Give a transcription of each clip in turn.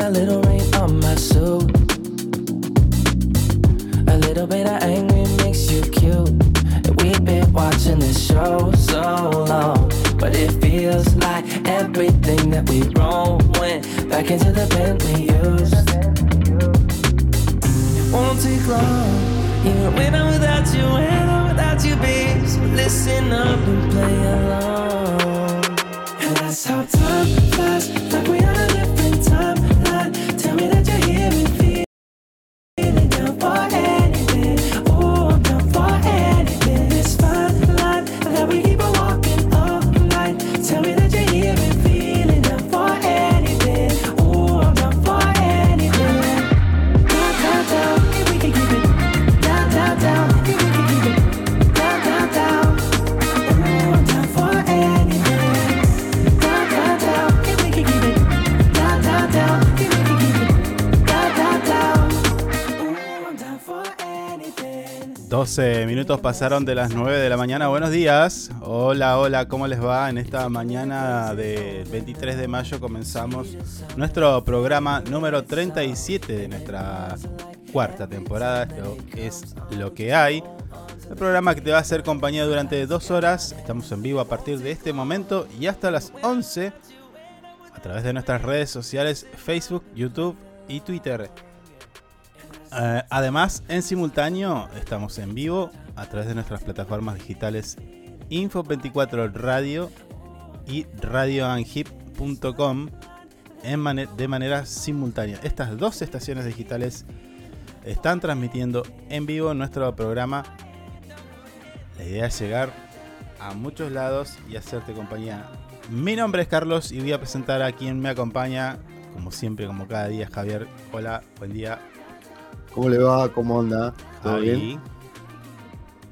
A little rain on my suit. A little bit of angry makes you cute. We've been watching this show so long. But it feels like everything that we wrote went back into the pen we used. Won't take long. Even when I'm without you, when I'm without you, babe. So listen up and play along. And that's how time flies, like we minutos pasaron de las 9 de la mañana. Buenos días. Hola, hola, ¿cómo les va? En esta mañana de 23 de mayo comenzamos nuestro programa número 37 de nuestra cuarta temporada. Esto es lo que hay. El programa que te va a hacer compañía durante dos horas. Estamos en vivo a partir de este momento y hasta las 11 a través de nuestras redes sociales Facebook, YouTube y Twitter. Eh, además, en simultáneo estamos en vivo a través de nuestras plataformas digitales Info24 Radio y mane- de manera simultánea. Estas dos estaciones digitales están transmitiendo en vivo nuestro programa. La idea es llegar a muchos lados y hacerte compañía. Mi nombre es Carlos y voy a presentar a quien me acompaña, como siempre, como cada día, Javier. Hola, buen día. ¿Cómo le va? ¿Cómo anda? ¿Todo Ahí. bien?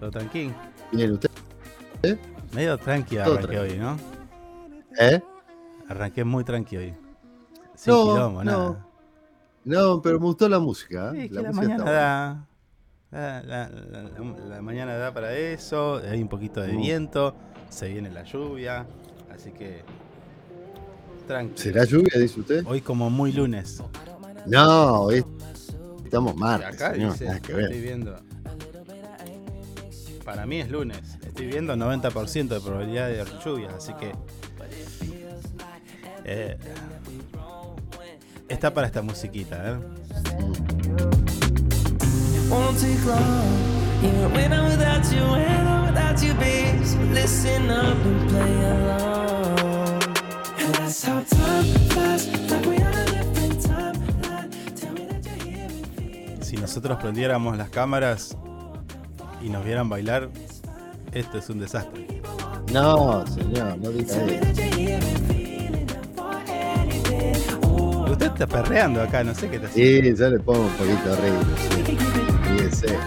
Todo tranquilo. Bien, ¿usted? Medio tranqui Todo arranqué hoy, ¿no? ¿Eh? Arranqué muy tranqui hoy. Sin No, quilombo, no. nada. No, pero me gustó la música. Sí, ¿eh? que la, música mañana está da. La, mañana da para eso. Hay un poquito de Mm. viento. Se viene la lluvia. Así que. Tranqui. ¿Será lluvia, dice usted? Hoy como muy lunes. No, hoy estamos martes, acá señor, dice, nada que estoy ver. viendo. Para mí es lunes. Estoy viendo 90% de probabilidad de lluvias, así que. eh, está para esta musiquita, ¿eh? Si nosotros prendiéramos las cámaras y nos vieran bailar, esto es un desastre. No, señor, no diga eso. Usted está perreando acá, no sé qué te hace. Sí, yo le pongo un poquito ritmo, sí. Fíjese.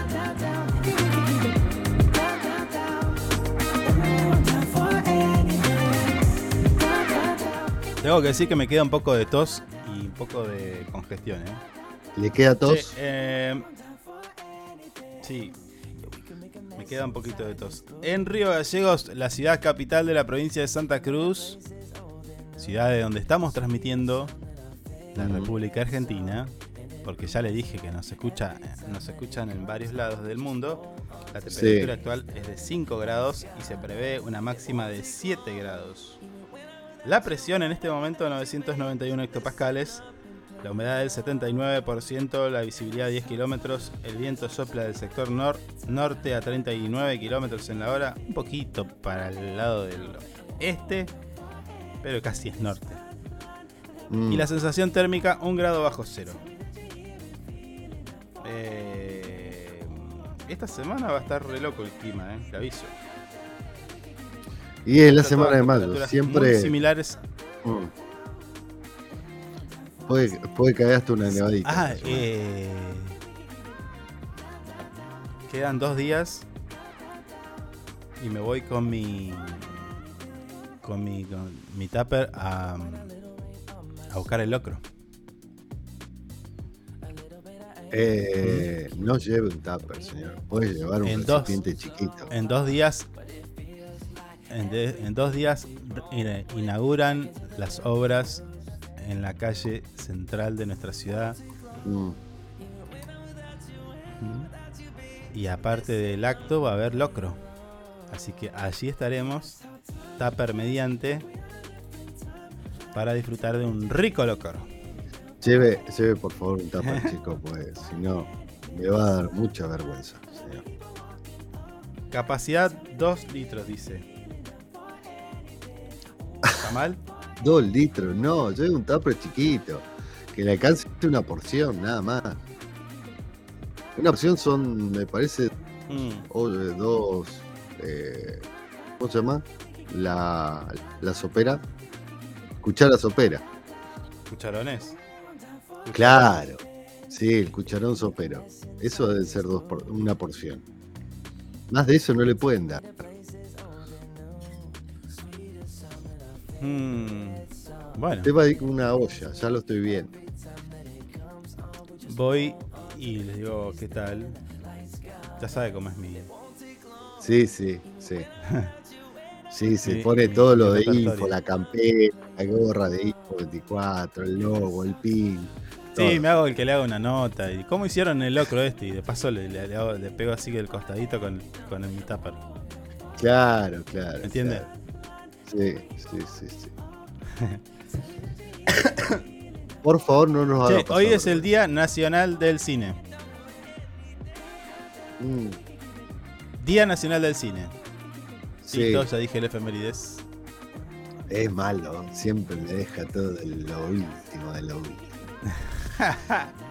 Tengo que decir que me queda un poco de tos y un poco de congestión, ¿eh? ¿Le queda tos? Eh, sí, me queda un poquito de tos. En Río Gallegos, la ciudad capital de la provincia de Santa Cruz, ciudad de donde estamos transmitiendo la Mm. República Argentina, porque ya le dije que nos escucha, nos escuchan en varios lados del mundo. La temperatura actual es de 5 grados y se prevé una máxima de 7 grados. La presión en este momento 991 hectopascales, la humedad del 79%, la visibilidad 10 kilómetros, el viento sopla del sector nor- norte a 39 kilómetros en la hora, un poquito para el lado del este, pero casi es norte. Mm. Y la sensación térmica, un grado bajo cero. Eh, esta semana va a estar re loco el clima, eh, te aviso. Y es la semana de mayo, siempre similares. mm, puede, puede caer hasta una nevadita. Ah, eh, quedan dos días y me voy con mi con mi con mi tupper a, a buscar el locro. Eh, no lleve un tupper, señor. Puede llevar un En dos. chiquito. En dos días. En, de- en dos días ina- inauguran las obras en la calle central de nuestra ciudad. Mm. Y aparte del acto va a haber locro. Así que allí estaremos, tupper mediante, para disfrutar de un rico locro. Lleve, lleve por favor un tupper chico, pues si no, me va a dar mucha vergüenza, señor. Capacidad 2 litros, dice. ¿Está mal? Dos litros, no, lleve un tupper chiquito. Que le alcance una porción, nada más. Una porción son, me parece, Mm, o- dos. eh, ¿Cómo se llama? La, la sopera. Cuchara sopera. cucharones. Claro. Sí, el cucharón sopero. Eso debe ser dos por- una porción. Más de eso no le pueden dar. Mm, bueno, Usted va a ir con una olla, ya lo estoy viendo. voy y les digo, ¿qué tal? Ya sabe cómo es mi. Sí, sí, sí. Sí, se pone mi- todo lo mi de info, la campera, la gorra de info 24, el logo, el pin. Sí, todo. me hago el que le haga una nota. ¿Y cómo hicieron el locro este? Y de paso le, le- le hago- le pego así el costadito con, con el mi tupper. Claro, claro. ¿Me entiende? claro. Sí, sí, sí, sí. Por favor, no nos haga Che, pasar hoy es el. Día Nacional del Cine. Mm, Día Nacional del Cine. sí, Listo, ya dije el efemérides. es malo. Siempre me deja todo de lo último, de lo último.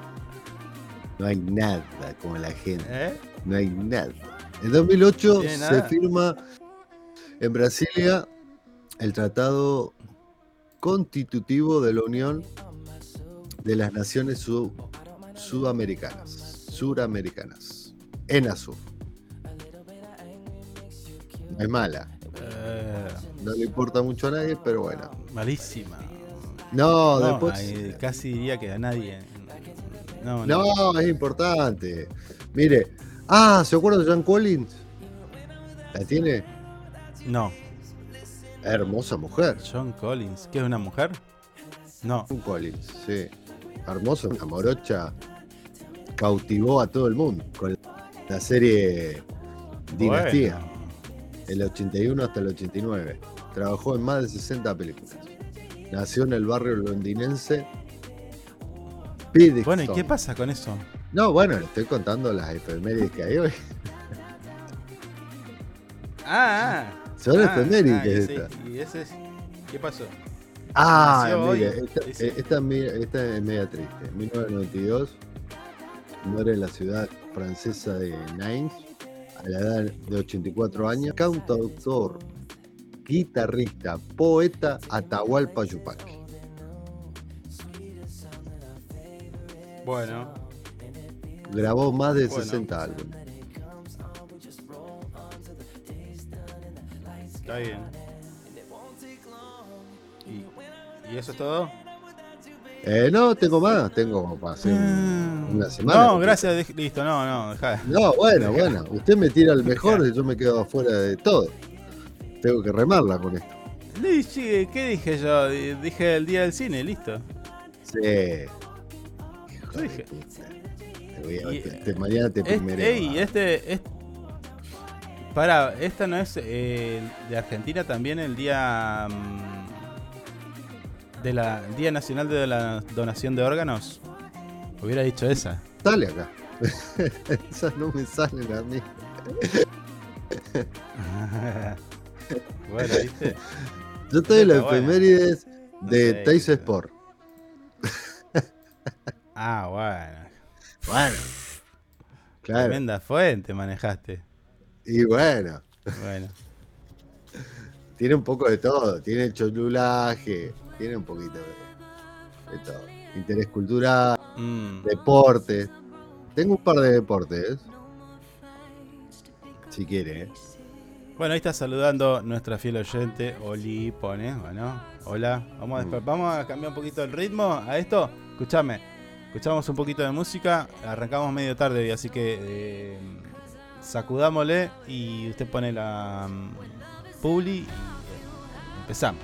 No hay nada como la gente. ¿Eh? No hay nada. En 2008 Tiene se firma en Brasilia el tratado constitutivo de la Unión de las Naciones Sud- Sudamericanas. Suramericanas. ENASUR. No es mala. Eh, No le importa mucho a nadie, pero bueno. malísima. No, No, después. casi diría que a nadie. No, no. No, es importante. Mire. Ah, ¿se acuerdan de John Collins? ¿La tiene? No. Hermosa mujer. John Collins. ¿Qué es una mujer? No. John Collins, sí. Hermosa, una morocha. Cautivó a todo el mundo con la serie Dinastía, Bueno. del 81 hasta el 89. Trabajó en más de 60 películas. Nació en el barrio londinense Piddington. Bueno, ¿y qué pasa con eso? No, bueno, le estoy contando las efemérides que hay hoy. Ah, ah. Son ah, efemérides ah, y ese- estas. ¿Y ese es- ¿Qué pasó? Ah, mire, esta, esta es media- esta es media triste. En 1992 muere en la ciudad francesa de Nimes a la edad de 84 años. Cantautor, guitarrista, poeta Atahualpa Yupanqui. Bueno, Grabó más de Bueno. 60 álbumes. Está bien. ¿Y, y eso es todo? Eh, no, tengo más, tengo para hacer un- una semana. Mm. No, porque- gracias, listo, no, no, dejá. No, bueno, bueno. Usted me tira el mejor y yo me quedo afuera de todo. Tengo que remarla con esto. Sí, ¿Qué dije yo? Di- Dije el día del cine, listo. Sí. Hijo dije- puta. Te voy a- Y- te- te- mañana te Este, ey, este, este. Para, esta no es eh, de Argentina también el día. mm, de la Día Nacional de la Donación de Órganos. Hubiera dicho esa. Sale acá. Esas no me salen a mí. bueno, ¿viste? Yo estoy en buena. efemérides de sé, Teis qué sé. Sport. Ah, bueno. Bueno. Claro. Tremenda fuente manejaste. Y bueno, Bueno. tiene un poco de todo. Tiene cholulaje, tiene un poquito de, de todo. Interés cultural, Mm, deporte. Tengo un par de deportes. Si quiere, ¿eh? Bueno, ahí está saludando nuestra fiel oyente, Oli pone, bueno, hola, vamos a, Mm. vamos a cambiar un poquito el ritmo a esto, escúchame, Escuchamos un poquito de música, arrancamos medio tarde, y así que eh, sacudámosle y usted pone la um, publi y empezamos.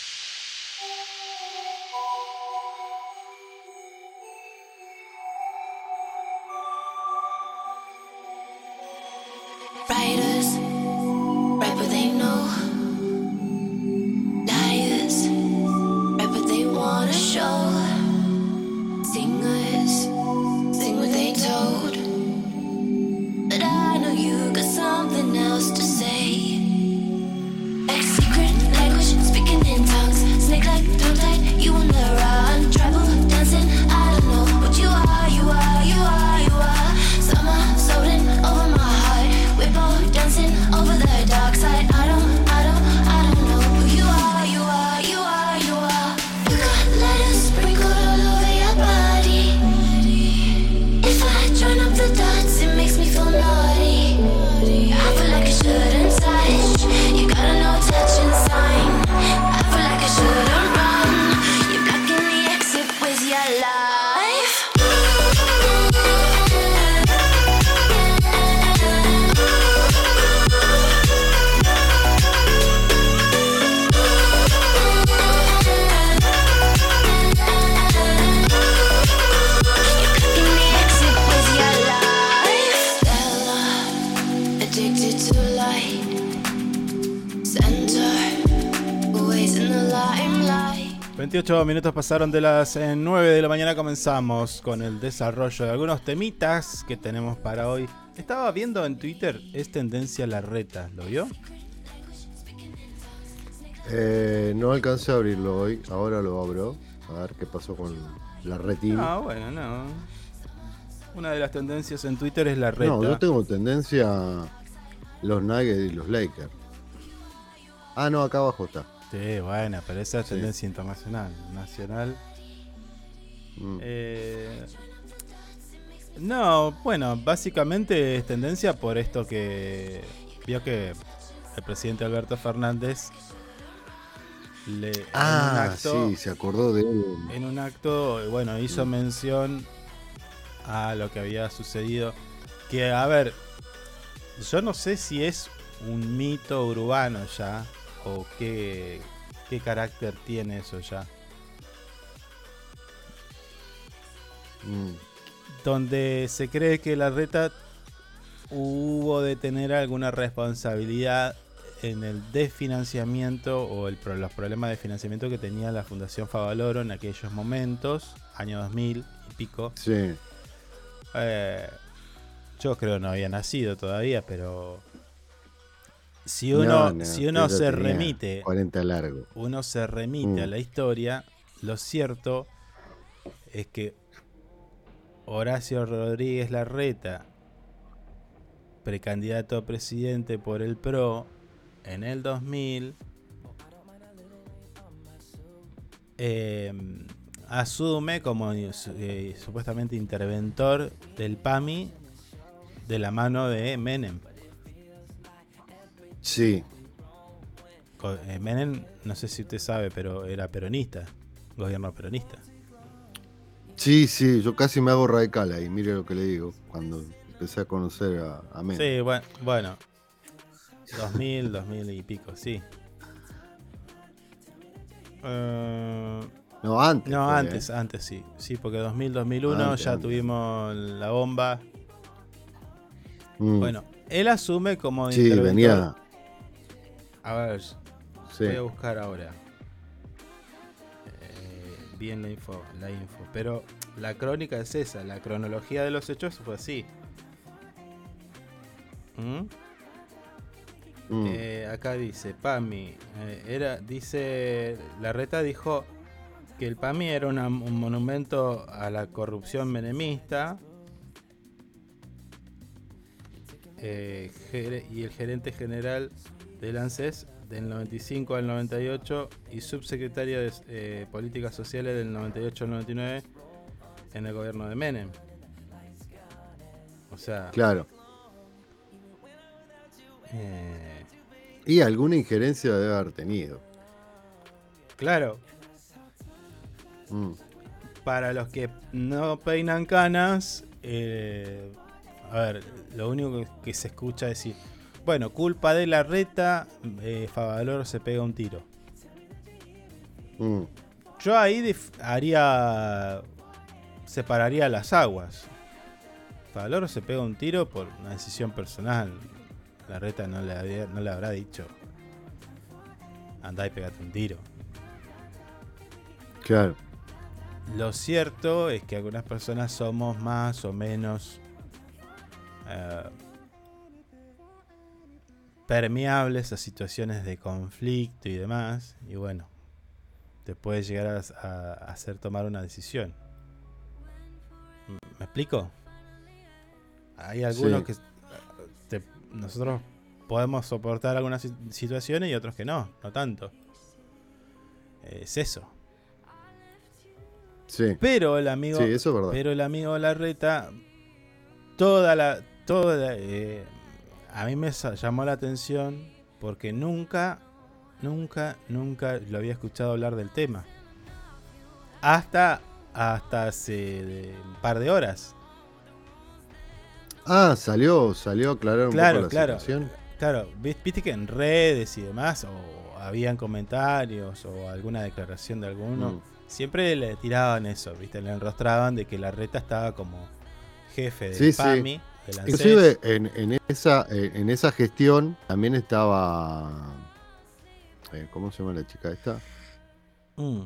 18 minutos pasaron de las eh, 9 de la mañana. Comenzamos con el desarrollo de algunos temitas que tenemos para hoy. Estaba viendo en Twitter, es tendencia la reta, ¿lo vio? Eh, no alcancé a abrirlo hoy, ahora lo abro. A ver qué pasó con la retina. Ah, bueno, no. Una de las tendencias en Twitter es la reta. No, yo tengo tendencia los Nuggets y los Lakers. Ah, no, acá abajo está. Sí, bueno, pero esa es Sí. tendencia internacional. Nacional. Mm. Eh, no, bueno, básicamente es tendencia por esto que vio que el presidente Alberto Fernández le, Ah, acto, sí, se acordó de él. en un acto, bueno, hizo mención a lo que había sucedido. Que, a ver, yo no sé si es un mito urbano ya, o qué, qué carácter tiene eso ya. Mm. donde se cree que la reta hubo de tener alguna responsabilidad en el desfinanciamiento o el, los problemas de financiamiento que tenía la Fundación Favaloro en aquellos momentos, año 2000 y pico. Sí. Eh, yo creo no había nacido todavía, pero si uno, No, no, si uno se remite 40 largo. uno se remite a Mm. la historia, lo cierto es que Horacio Rodríguez Larreta, precandidato a presidente por el PRO en el 2000, eh, asume como eh, supuestamente interventor del PAMI de la mano de Menem. Sí, eh, Menem, no sé si usted sabe, pero era peronista, gobierno peronista. sí, sí, yo casi me hago radical ahí, mire lo que le digo, cuando empecé a conocer a, a Menem. Sí, bueno, bueno. 2000, 2000 y pico, sí. No, antes. no, fue, antes, ¿eh? antes sí. Sí, porque 2000, 2001 Antes, ya antes. tuvimos la bomba. Mm. Bueno, él asume como sí, interventor. venía. A ver, Sí. voy a buscar ahora. Eh, bien la info, la info. Pero la crónica es esa, la cronología de los hechos fue así. ¿Mm? Mm. Eh, acá dice, Pami, eh, era, dice, la reta dijo que el PAMI era una- un monumento a la corrupción menemista. eh, y el gerente general del ANSES del 95 al 98 y subsecretario de eh, Políticas Sociales del 98 al 99 en el gobierno de Menem. O sea, Claro. eh, Y alguna injerencia debe haber tenido. claro, Mm. para los que no peinan canas, eh, a ver, lo único que, que se escucha es decir, bueno, culpa de la reta, eh, Favaloro se pega un tiro. Mm. Yo ahí haría, separaría las aguas. Favaloro se pega un tiro por una decisión personal. La reta no le, había- no le habrá dicho, andá y pegate un tiro. Claro. Lo cierto es que algunas personas somos más o menos eh, permeables a situaciones de conflicto y demás. Y bueno, te puede llegar a, a hacer tomar una decisión. ¿Me explico? Hay algunos Sí. que te- nosotros podemos soportar algunas si- situaciones y otros que no, no tanto. Es eso. Sí. Pero el amigo. Sí, eso es verdad. Pero el amigo Larreta. Toda la. Toda la- eh, a mí me llamó la atención. Porque nunca. Nunca, nunca lo había escuchado hablar del tema. Hasta. Hasta hace de- un par de horas. Ah, salió, salió a aclarar un Claro, poco la claro. situación. Claro, vis- viste que en redes y demás, o habían comentarios, o alguna declaración de alguno, Mm. siempre le tiraban eso, viste, le enrostraban de que la reta estaba como jefe del Sí, sí. PAMI, ANSES. Inclusive en, en esa, en en esa gestión también estaba. eh, ¿Cómo se llama la chica esta? Mm,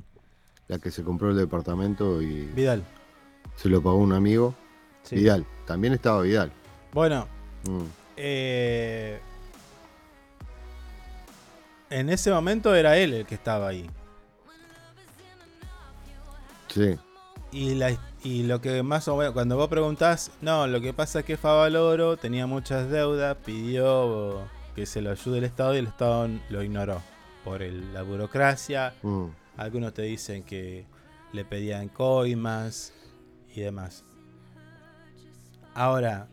La que se compró el departamento y Vidal. se lo pagó un amigo. sí. Vidal. También estaba Vidal. Bueno, Mm. eh, en ese momento era él el que estaba ahí. Sí. Y, la, y lo que más o menos, cuando vos preguntás, no, lo que pasa es que Favaloro tenía muchas deudas, pidió que se lo ayude el Estado y el Estado lo ignoró por el- la burocracia. Mm. Algunos te dicen que le pedían coimas y demás. Ahora,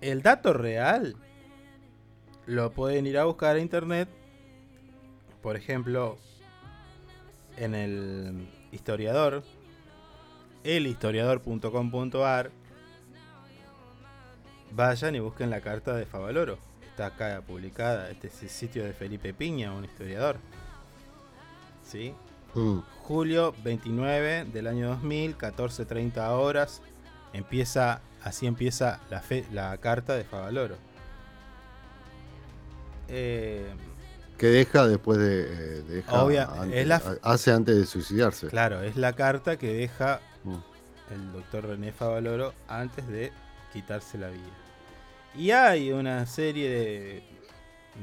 el dato real lo pueden ir a buscar a internet. Por ejemplo, en el historiador, elhistoriador.com.ar. Vayan y busquen la carta de Favaloro. Está acá publicada. Este es el sitio de Felipe Piña, un historiador. ¿Sí? Mm. Julio 29 del año 2000, 14.30 horas. Empieza, así empieza la, fe- la carta de Favaloro. Eh, Que deja después de. eh, deja Obvia- antes- es la- hace antes de suicidarse. claro, es la carta que deja Mm. el doctor René Favaloro antes de quitarse la vida. Y hay una serie de,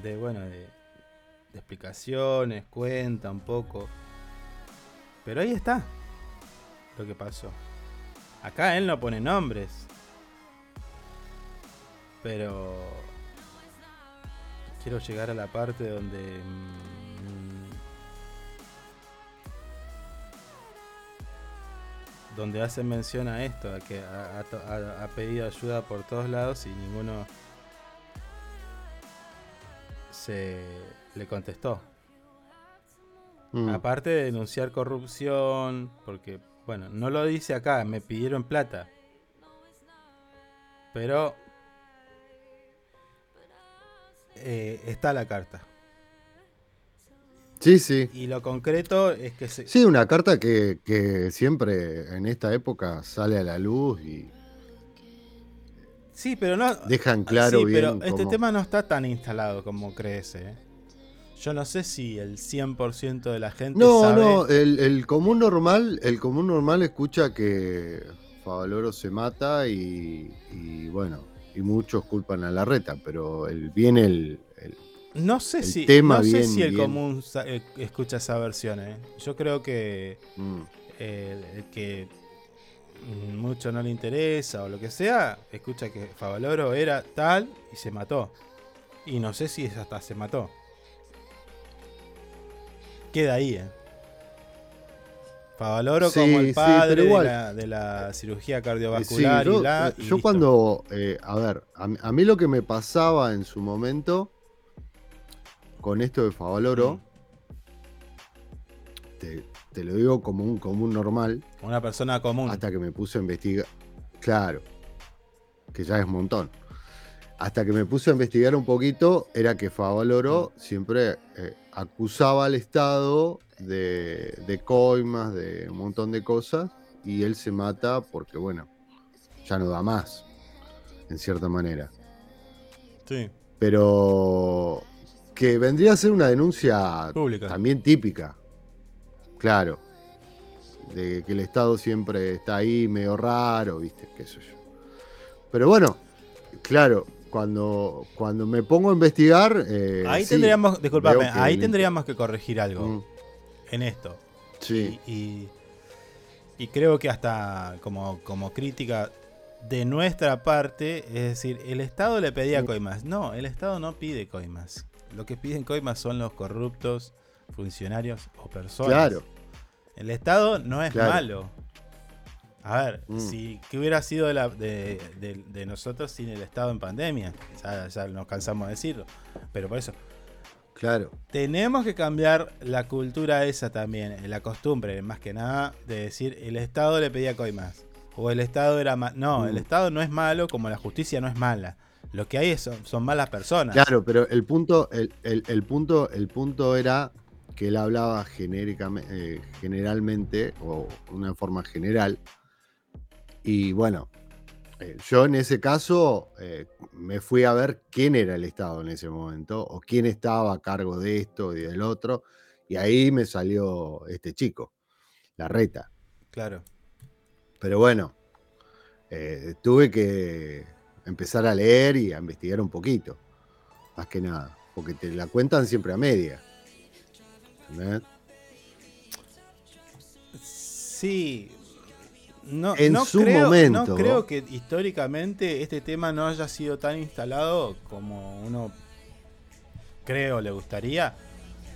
de bueno, de, de explicaciones, cuenta un poco. Pero ahí está lo que pasó. Acá él no pone nombres. Pero quiero llegar a la parte donde donde hace mención a esto, a que ha, pedido ayuda por todos lados y ninguno se le contestó. Mm. Aparte de denunciar corrupción, porque, bueno, no lo dice acá, me pidieron plata. Pero eh, está la carta. Sí, sí. Y lo concreto es que se, Sí, una carta que, que siempre en esta época sale a la luz y Sí, pero no. dejan claro sí, bien pero este cómo- tema no está tan instalado como crees, ¿eh? Yo no sé si el 100% de la gente No, sabe. no, el, el común normal, el común normal escucha que Favaloro se mata y, y, bueno, y muchos culpan a la reta, pero el, viene el, el- No sé el si, tema no sé si el bien- común eh, escucha esa versión, ¿eh? Yo creo que mm, eh, el que mucho no le interesa o lo que sea, escucha que Favaloro era tal y se mató. Y no sé si hasta se mató. Queda ahí, ¿eh? Favaloro Sí, como el padre de, la, de la cirugía Sí, cardiovascular yo, y la. y yo cuando, eh, a ver, a mí lo que me pasaba en su momento con esto de Favaloro, Mm. te, te lo digo como un común normal, Una persona común. hasta que me puse a investigar. Claro, que ya es un montón. Hasta que me puse a investigar un poquito, era que Favaloro siempre eh, acusaba al Estado de, de coimas, de un montón de cosas, y él se mata porque, bueno, ya no da más, en cierta manera. Sí. Pero que vendría a ser una denuncia Pública. también típica. Claro. De que el Estado siempre está ahí medio raro, ¿viste? Qué sé yo. Pero bueno, claro, cuando, cuando me pongo a investigar. eh, ahí sí, tendríamos, disculpame, ahí tendríamos que corregir algo Mm, en esto. sí, Y, y- y creo que hasta como, como crítica de nuestra parte, es decir, el Estado le pedía coimas. No, el Estado no pide coimas. Lo que piden coimas son los corruptos funcionarios o personas. claro. El Estado no es Claro. malo. A ver, Mm. si ¿qué hubiera sido de, la- de- de- de nosotros sin el Estado en pandemia? Ya, ya nos cansamos de decirlo. Pero por eso, Claro. tenemos que cambiar la cultura esa también, eh, la costumbre, más que nada, de decir el Estado le pedía coimas. O el Estado era malo. No, el Mm. Estado no es malo como la justicia no es mala. Lo que hay son, son malas personas. Claro, pero el punto, el, el- el punto, el punto era que él hablaba genéricamente, generalmente, o una forma general. Y bueno, eh, yo en ese caso eh, me fui a ver quién era el Estado en ese momento, o quién estaba a cargo de esto y del otro. Y ahí me salió este chico, la reta. Claro. Pero bueno, eh, tuve que empezar a leer y a investigar un poquito. Más que nada. Porque te la cuentan siempre a media. ¿entendés? Sí. No, En no su creo, momento. No creo que históricamente este tema no haya sido tan instalado como uno creo le gustaría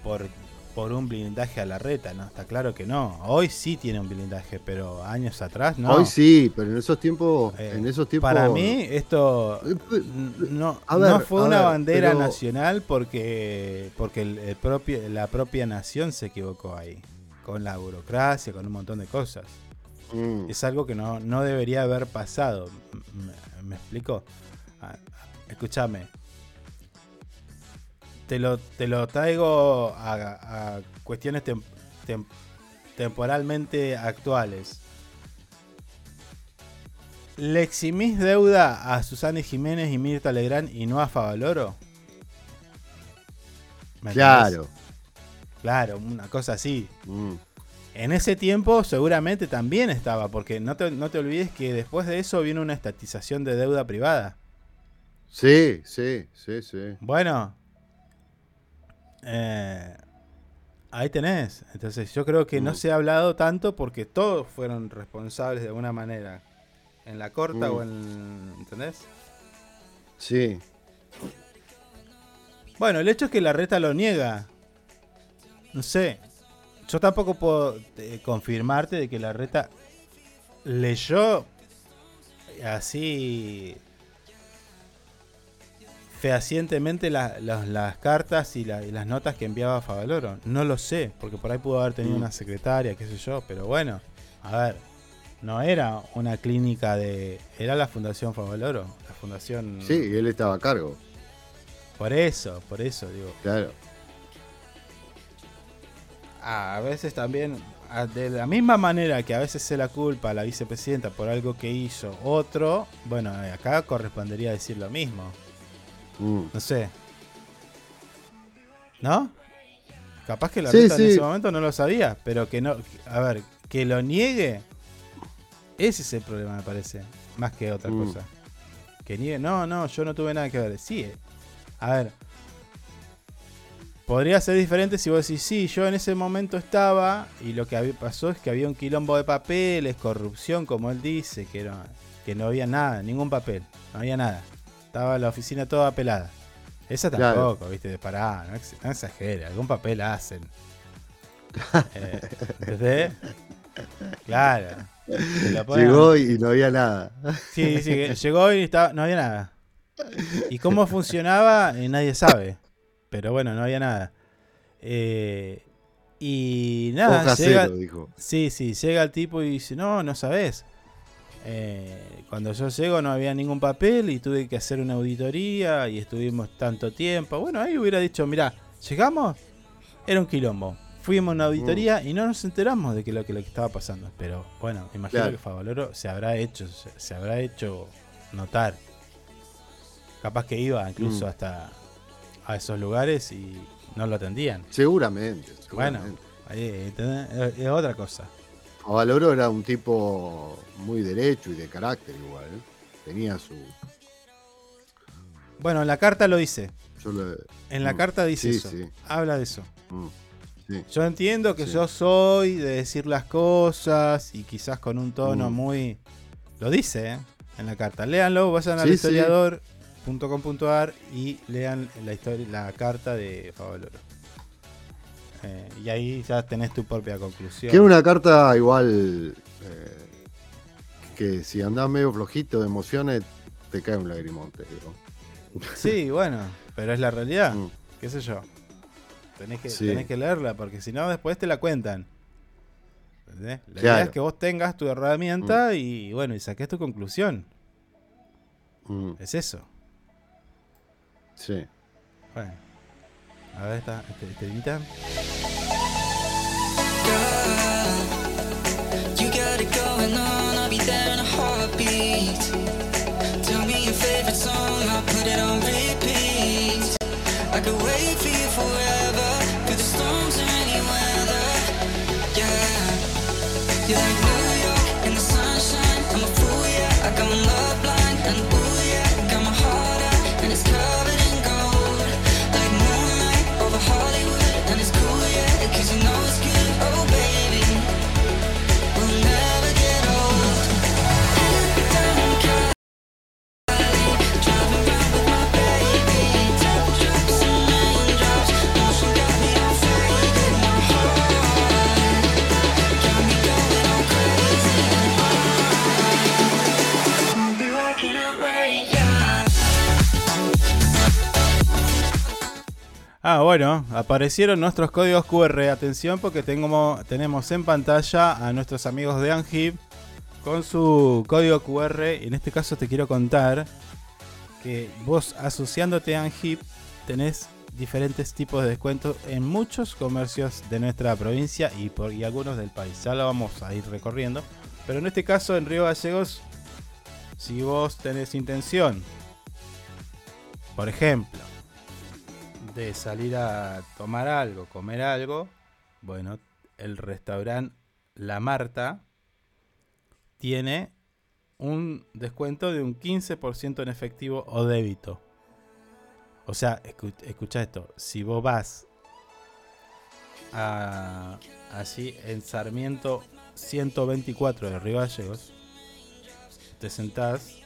por, por un blindaje a la reta, ¿no? Está claro que no. Hoy sí tiene un blindaje, pero años atrás no. Hoy sí, pero en esos tiempos. Eh, en esos tiempos Para mí esto Eh, pe- no, ver, no fue una ver, bandera pero- nacional porque porque el, el propio, la propia nación se equivocó ahí. Con la burocracia, con un montón de cosas. Mm, Es algo que no, no debería haber pasado. ¿Me, me explico? Ah, escúchame. Te lo, te lo traigo a, a cuestiones tem- tem- temporalmente actuales. ¿Le eximís deuda a Susana Jiménez y Mirta Legrand y no a Favaloro? Claro. Claro, una cosa así. mm, En ese tiempo seguramente también estaba, porque no te, no te olvides que después de eso viene una estatización de deuda privada. Sí, sí, sí, sí. Bueno, eh, ahí tenés. Entonces yo creo que no Mm. se ha hablado tanto porque todos fueron responsables de alguna manera. En la corta Mm. o en... ¿Entendés? Sí. Bueno, el hecho es que la reta lo niega. No sé. Yo tampoco puedo eh, confirmarte de que la reta leyó así fehacientemente la- la- las cartas y, la- y las notas que enviaba Favaloro. No lo sé, porque por ahí pudo haber tenido una secretaria, qué sé yo, pero bueno, a ver, no era una clínica de... Era la Fundación Favaloro, la Fundación... Sí, él estaba a cargo. Por eso, por eso, digo. Claro. a veces también, de la misma manera que a veces se la culpa a la vicepresidenta por algo que hizo otro, bueno, acá correspondería decir lo mismo. Mm. No sé. ¿No? Capaz que la Sí, reta en ese momento no lo sabía, pero que no, a ver, que lo niegue, ese es el problema, me parece, más que otra Mm. cosa. Que niegue, no, no, yo no tuve nada que ver. Sí, eh. a ver, podría ser diferente si vos decís, sí, yo en ese momento estaba y lo que había- pasó es que había un quilombo de papeles, corrupción, como él dice, que, no, que no había nada, ningún papel, no había nada. Estaba la oficina toda pelada. Esa Claro. tampoco, viste, de pará, no, ex- no exagere, algún papel hacen. Eh, ¿Entendés? Claro. Llegó y no había nada. Sí, sí, llegó y estaba, no había nada. ¿Y cómo funcionaba? Eh, nadie sabe. Pero bueno, no había nada. Eh, y nada, llega, cero, dijo. sí, sí, llega el tipo y dice, no, no sabes. Eh, cuando yo llego no había ningún papel y tuve que hacer una auditoría y estuvimos tanto tiempo. Bueno, ahí hubiera dicho, mira, llegamos, era un quilombo. Fuimos a una auditoría y no nos enteramos de que lo que, lo que estaba pasando. Pero bueno, imagino Claro. que Favaloro se habrá hecho, se, se habrá hecho notar. Capaz que iba incluso Mm. hasta a esos lugares y no lo atendían. Seguramente. Bueno, seguramente. ahí, ¿entendés? es, es otra cosa. Avaloro era un tipo muy derecho y de carácter igual. ¿eh? Tenía su. Bueno, en la carta lo dice. Yo En la Mm, carta dice sí, eso. sí. Habla de eso. Mm, sí. Yo entiendo que yo soy de decir las cosas y quizás con un tono Mm. muy... Lo dice, ¿eh? En la carta. Léanlo, vayan al historiador.com.ar y lean la, historia, la carta de Favaloro. Eh, y ahí ya tenés tu propia conclusión. Que es una carta igual. eh, que si andás medio flojito de emociones, te cae un lagrimón, te digo. Sí, bueno, pero es la realidad. Mm. ¿Qué sé yo? Tenés que, Sí. tenés que leerla porque si no, después te la cuentan. ¿Entendés? La idea Claro. Mm. es que vos tengas tu herramienta y bueno, y saques tu conclusión. Mm, Es eso. sí. Bueno. A ver, esta, este, este temita. You Ah, bueno, aparecieron nuestros códigos QR. Atención porque tengo, tenemos en pantalla a nuestros amigos de Anhip con su código QR. En este caso te quiero contar que vos asociándote a Anhip tenés diferentes tipos de descuentos en muchos comercios de nuestra provincia y, por, y algunos del país. Ya lo vamos a ir recorriendo. Pero en este caso en Río Gallegos, si vos tenés intención, por ejemplo, de salir a tomar algo, comer algo, bueno, el restaurante La Marta tiene un descuento de un 15% en efectivo o débito. O sea, escu- escucha esto, si vos vas a, allí en Sarmiento 124 de Río te sentás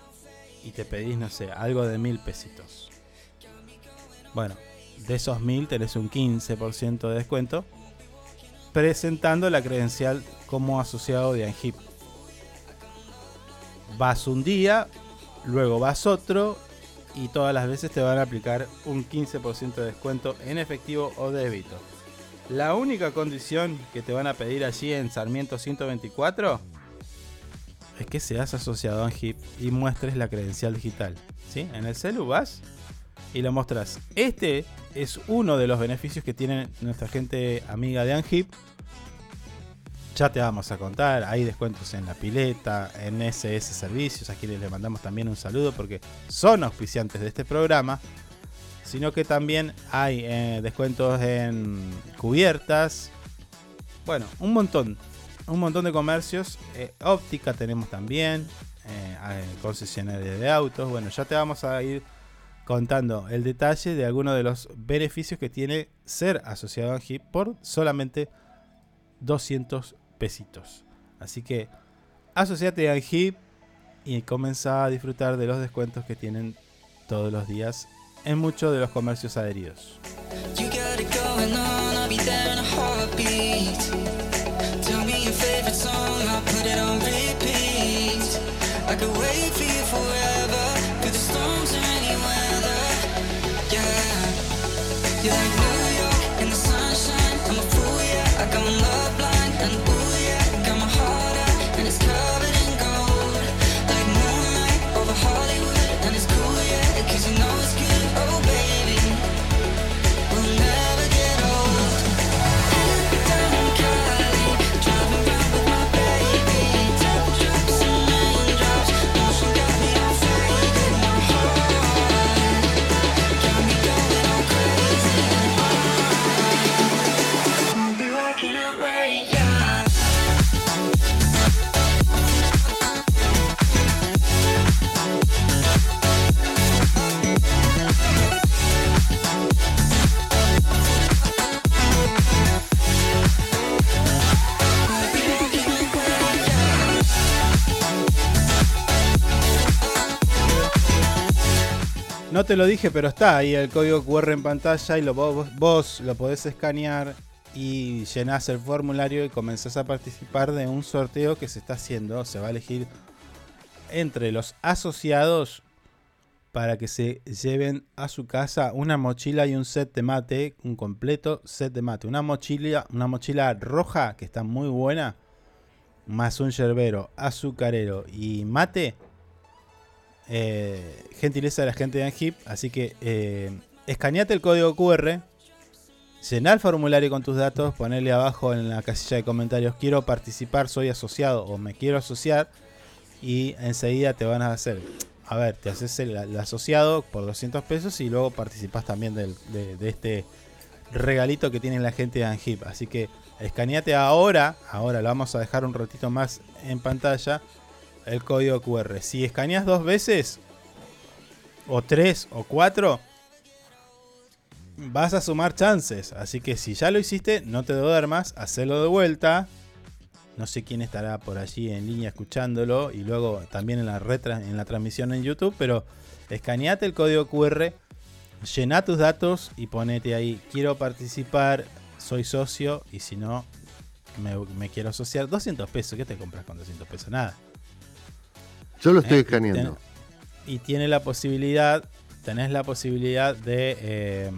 y te pedís, no sé, algo de mil pesitos. Bueno, de esos mil tenés un 15% de descuento presentando la credencial como asociado de ANGIP. Vas un día, luego vas otro y todas las veces te van a aplicar un 15% de descuento en efectivo o débito. La única condición que te van a pedir allí en Sarmiento 124 es que seas asociado a ANGIP y muestres la credencial digital. ¿sí? En el celu vas y lo mostras. Este es uno de los beneficios que tiene nuestra gente amiga de Anhip. Ya te vamos a contar, hay descuentos en la pileta, en SS Servicios, a quienes le mandamos también un saludo porque son auspiciantes de este programa, sino que también hay eh, descuentos en cubiertas, bueno, un montón, un montón de comercios, eh, óptica tenemos también, eh, concesionarias de autos, bueno, ya te vamos a ir contando el detalle de algunos de los beneficios que tiene ser asociado a HIP por solamente 200 pesitos. Así que asociate a HIP y comienza a disfrutar de los descuentos que tienen todos los días en muchos de los comercios adheridos. You're like New York in the sunshine. I'm a fool, yeah. I got my love blind, and No te lo dije, pero está ahí el código QR en pantalla y lo, vos, lo podés escanear y llenás el formulario y comenzás a participar de un sorteo que se está haciendo. Se va a elegir entre los asociados para que se lleven a su casa una mochila y un set de mate, un completo set de mate. Una mochila, una mochila roja que está muy buena, más un yerbero, azucarero y mate. Eh, gentileza de la gente de Anhip. Así que eh, escaneate el código QR, llená el formulario con tus datos, ponele abajo en la casilla de comentarios quiero participar, soy asociado o me quiero asociar y enseguida te van a hacer, a ver, te haces el, asociado por 200 pesos y luego participas también del- de, este regalito que tiene la gente de Anhip. Así que escaneate ahora, ahora lo vamos a dejar un ratito más en pantalla, el código QR. Si escaneas dos veces, o tres, o cuatro, vas a sumar chances. Así que si ya lo hiciste, no te duermas, hacelo de vuelta. No sé quién estará por allí en línea escuchándolo y luego también en la, en la transmisión en YouTube, pero escaneate el código QR, llena tus datos y ponete ahí, quiero participar, soy socio y si no, me, me quiero asociar. 200 pesos, ¿qué te compras con 200 pesos? Nada. Yo lo estoy Eh, y escaneando. Y tiene la posibilidad, tenés la posibilidad de eh,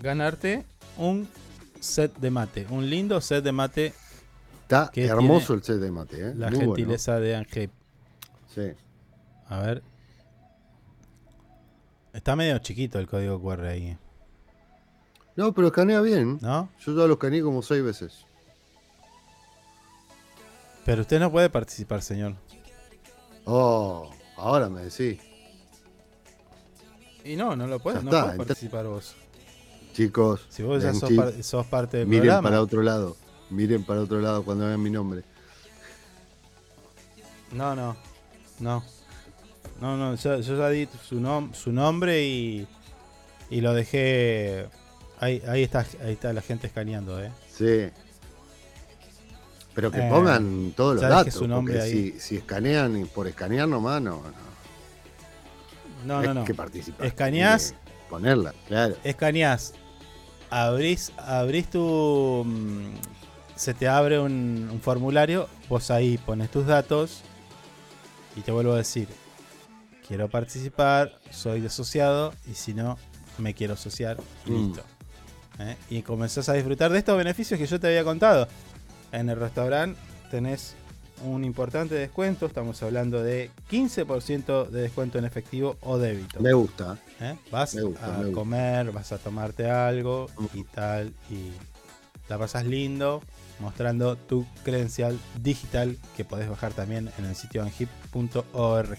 ganarte un set de mate, un lindo set de mate. Está hermoso el set de mate, ¿eh? La Muy bueno. gentileza de Angel. Sí. A ver. Está medio chiquito el código QR ahí. No, pero escanea bien. ¿No? Yo ya lo escaneé como seis veces. Pero usted no puede participar, señor. Oh, ahora me decís. Y no, no lo puedes, no entonces- participar vos. Chicos, Si vos ya sos, par- sos parte del miren programa. para otro lado. Miren para otro lado cuando vean mi nombre. No, no. No. No, no, yo, yo ya di su, nom- su nombre y, y lo dejé. Ahí, ahí, está, ahí está la gente escaneando, ¿eh? Sí. Pero que Eh, pongan todos los datos. su nombre porque ahí. si, si escanean y por escanear nomás, no. no. No, no, no. que participar. Escaneás, Ponerla, claro. escaneás, abrís, abrís tu. mm, Se te abre un, un formulario, vos ahí pones tus datos y te vuelvo a decir: Quiero participar, soy asociado y si no, me quiero asociar Mm. listo. ¿Eh? Y comenzás a disfrutar de estos beneficios que yo te había contado. En el restaurante tenés un importante descuento, estamos hablando de 15% de descuento en efectivo o débito. Me gusta. ¿Eh? Vas Me gusta, a me comer, vas a tomarte algo y tal, y la pasas lindo, mostrando tu credencial digital que podés bajar también en el sitio anhip.org.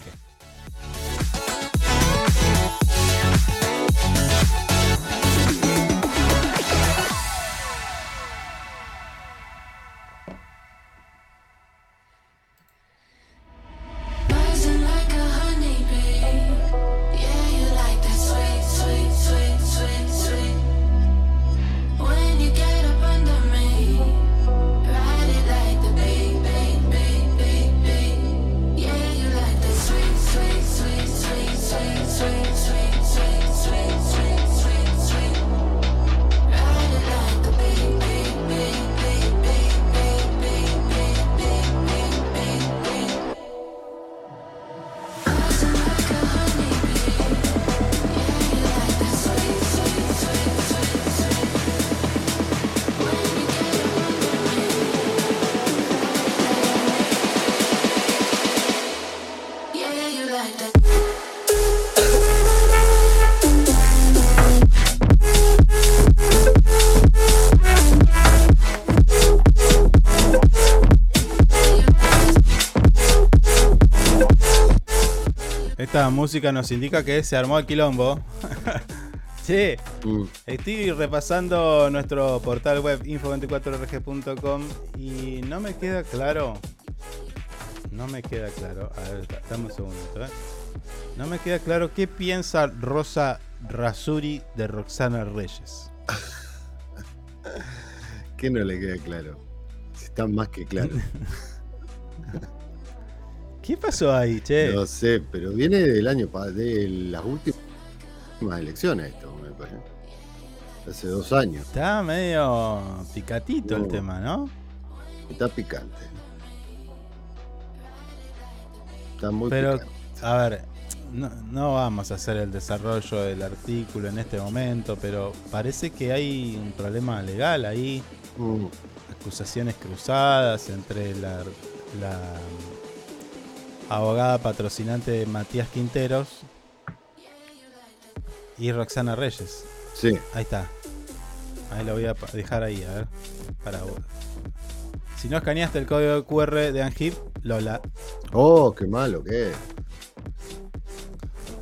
Música nos indica que se armó el quilombo. sí, Mm. estoy repasando nuestro portal web info24rg.com y no me queda claro. No me queda claro. A ver, da- dame un segundito, ¿eh? No me queda claro qué piensa Rosa Rasuri de Roxana Reyes. ¿Qué no le queda claro? Si está más que claro. ¿Qué pasó ahí, che? No sé, pero viene del año de las últimas elecciones esto, me parece. Hace dos años. Está medio picatito el tema, ¿no? Está picante. Está muy Pero, picante. a ver, no, no vamos a hacer el desarrollo del artículo en este momento, pero parece que hay un problema legal ahí. Mm, Acusaciones cruzadas entre la, la abogada patrocinante de Matías Quinteros y Roxana Reyes. Sí. Ahí está. Ahí lo voy a dejar ahí, a ver. Para vos. Si no escaneaste el código QR de Angip, Lola. Oh, qué malo que.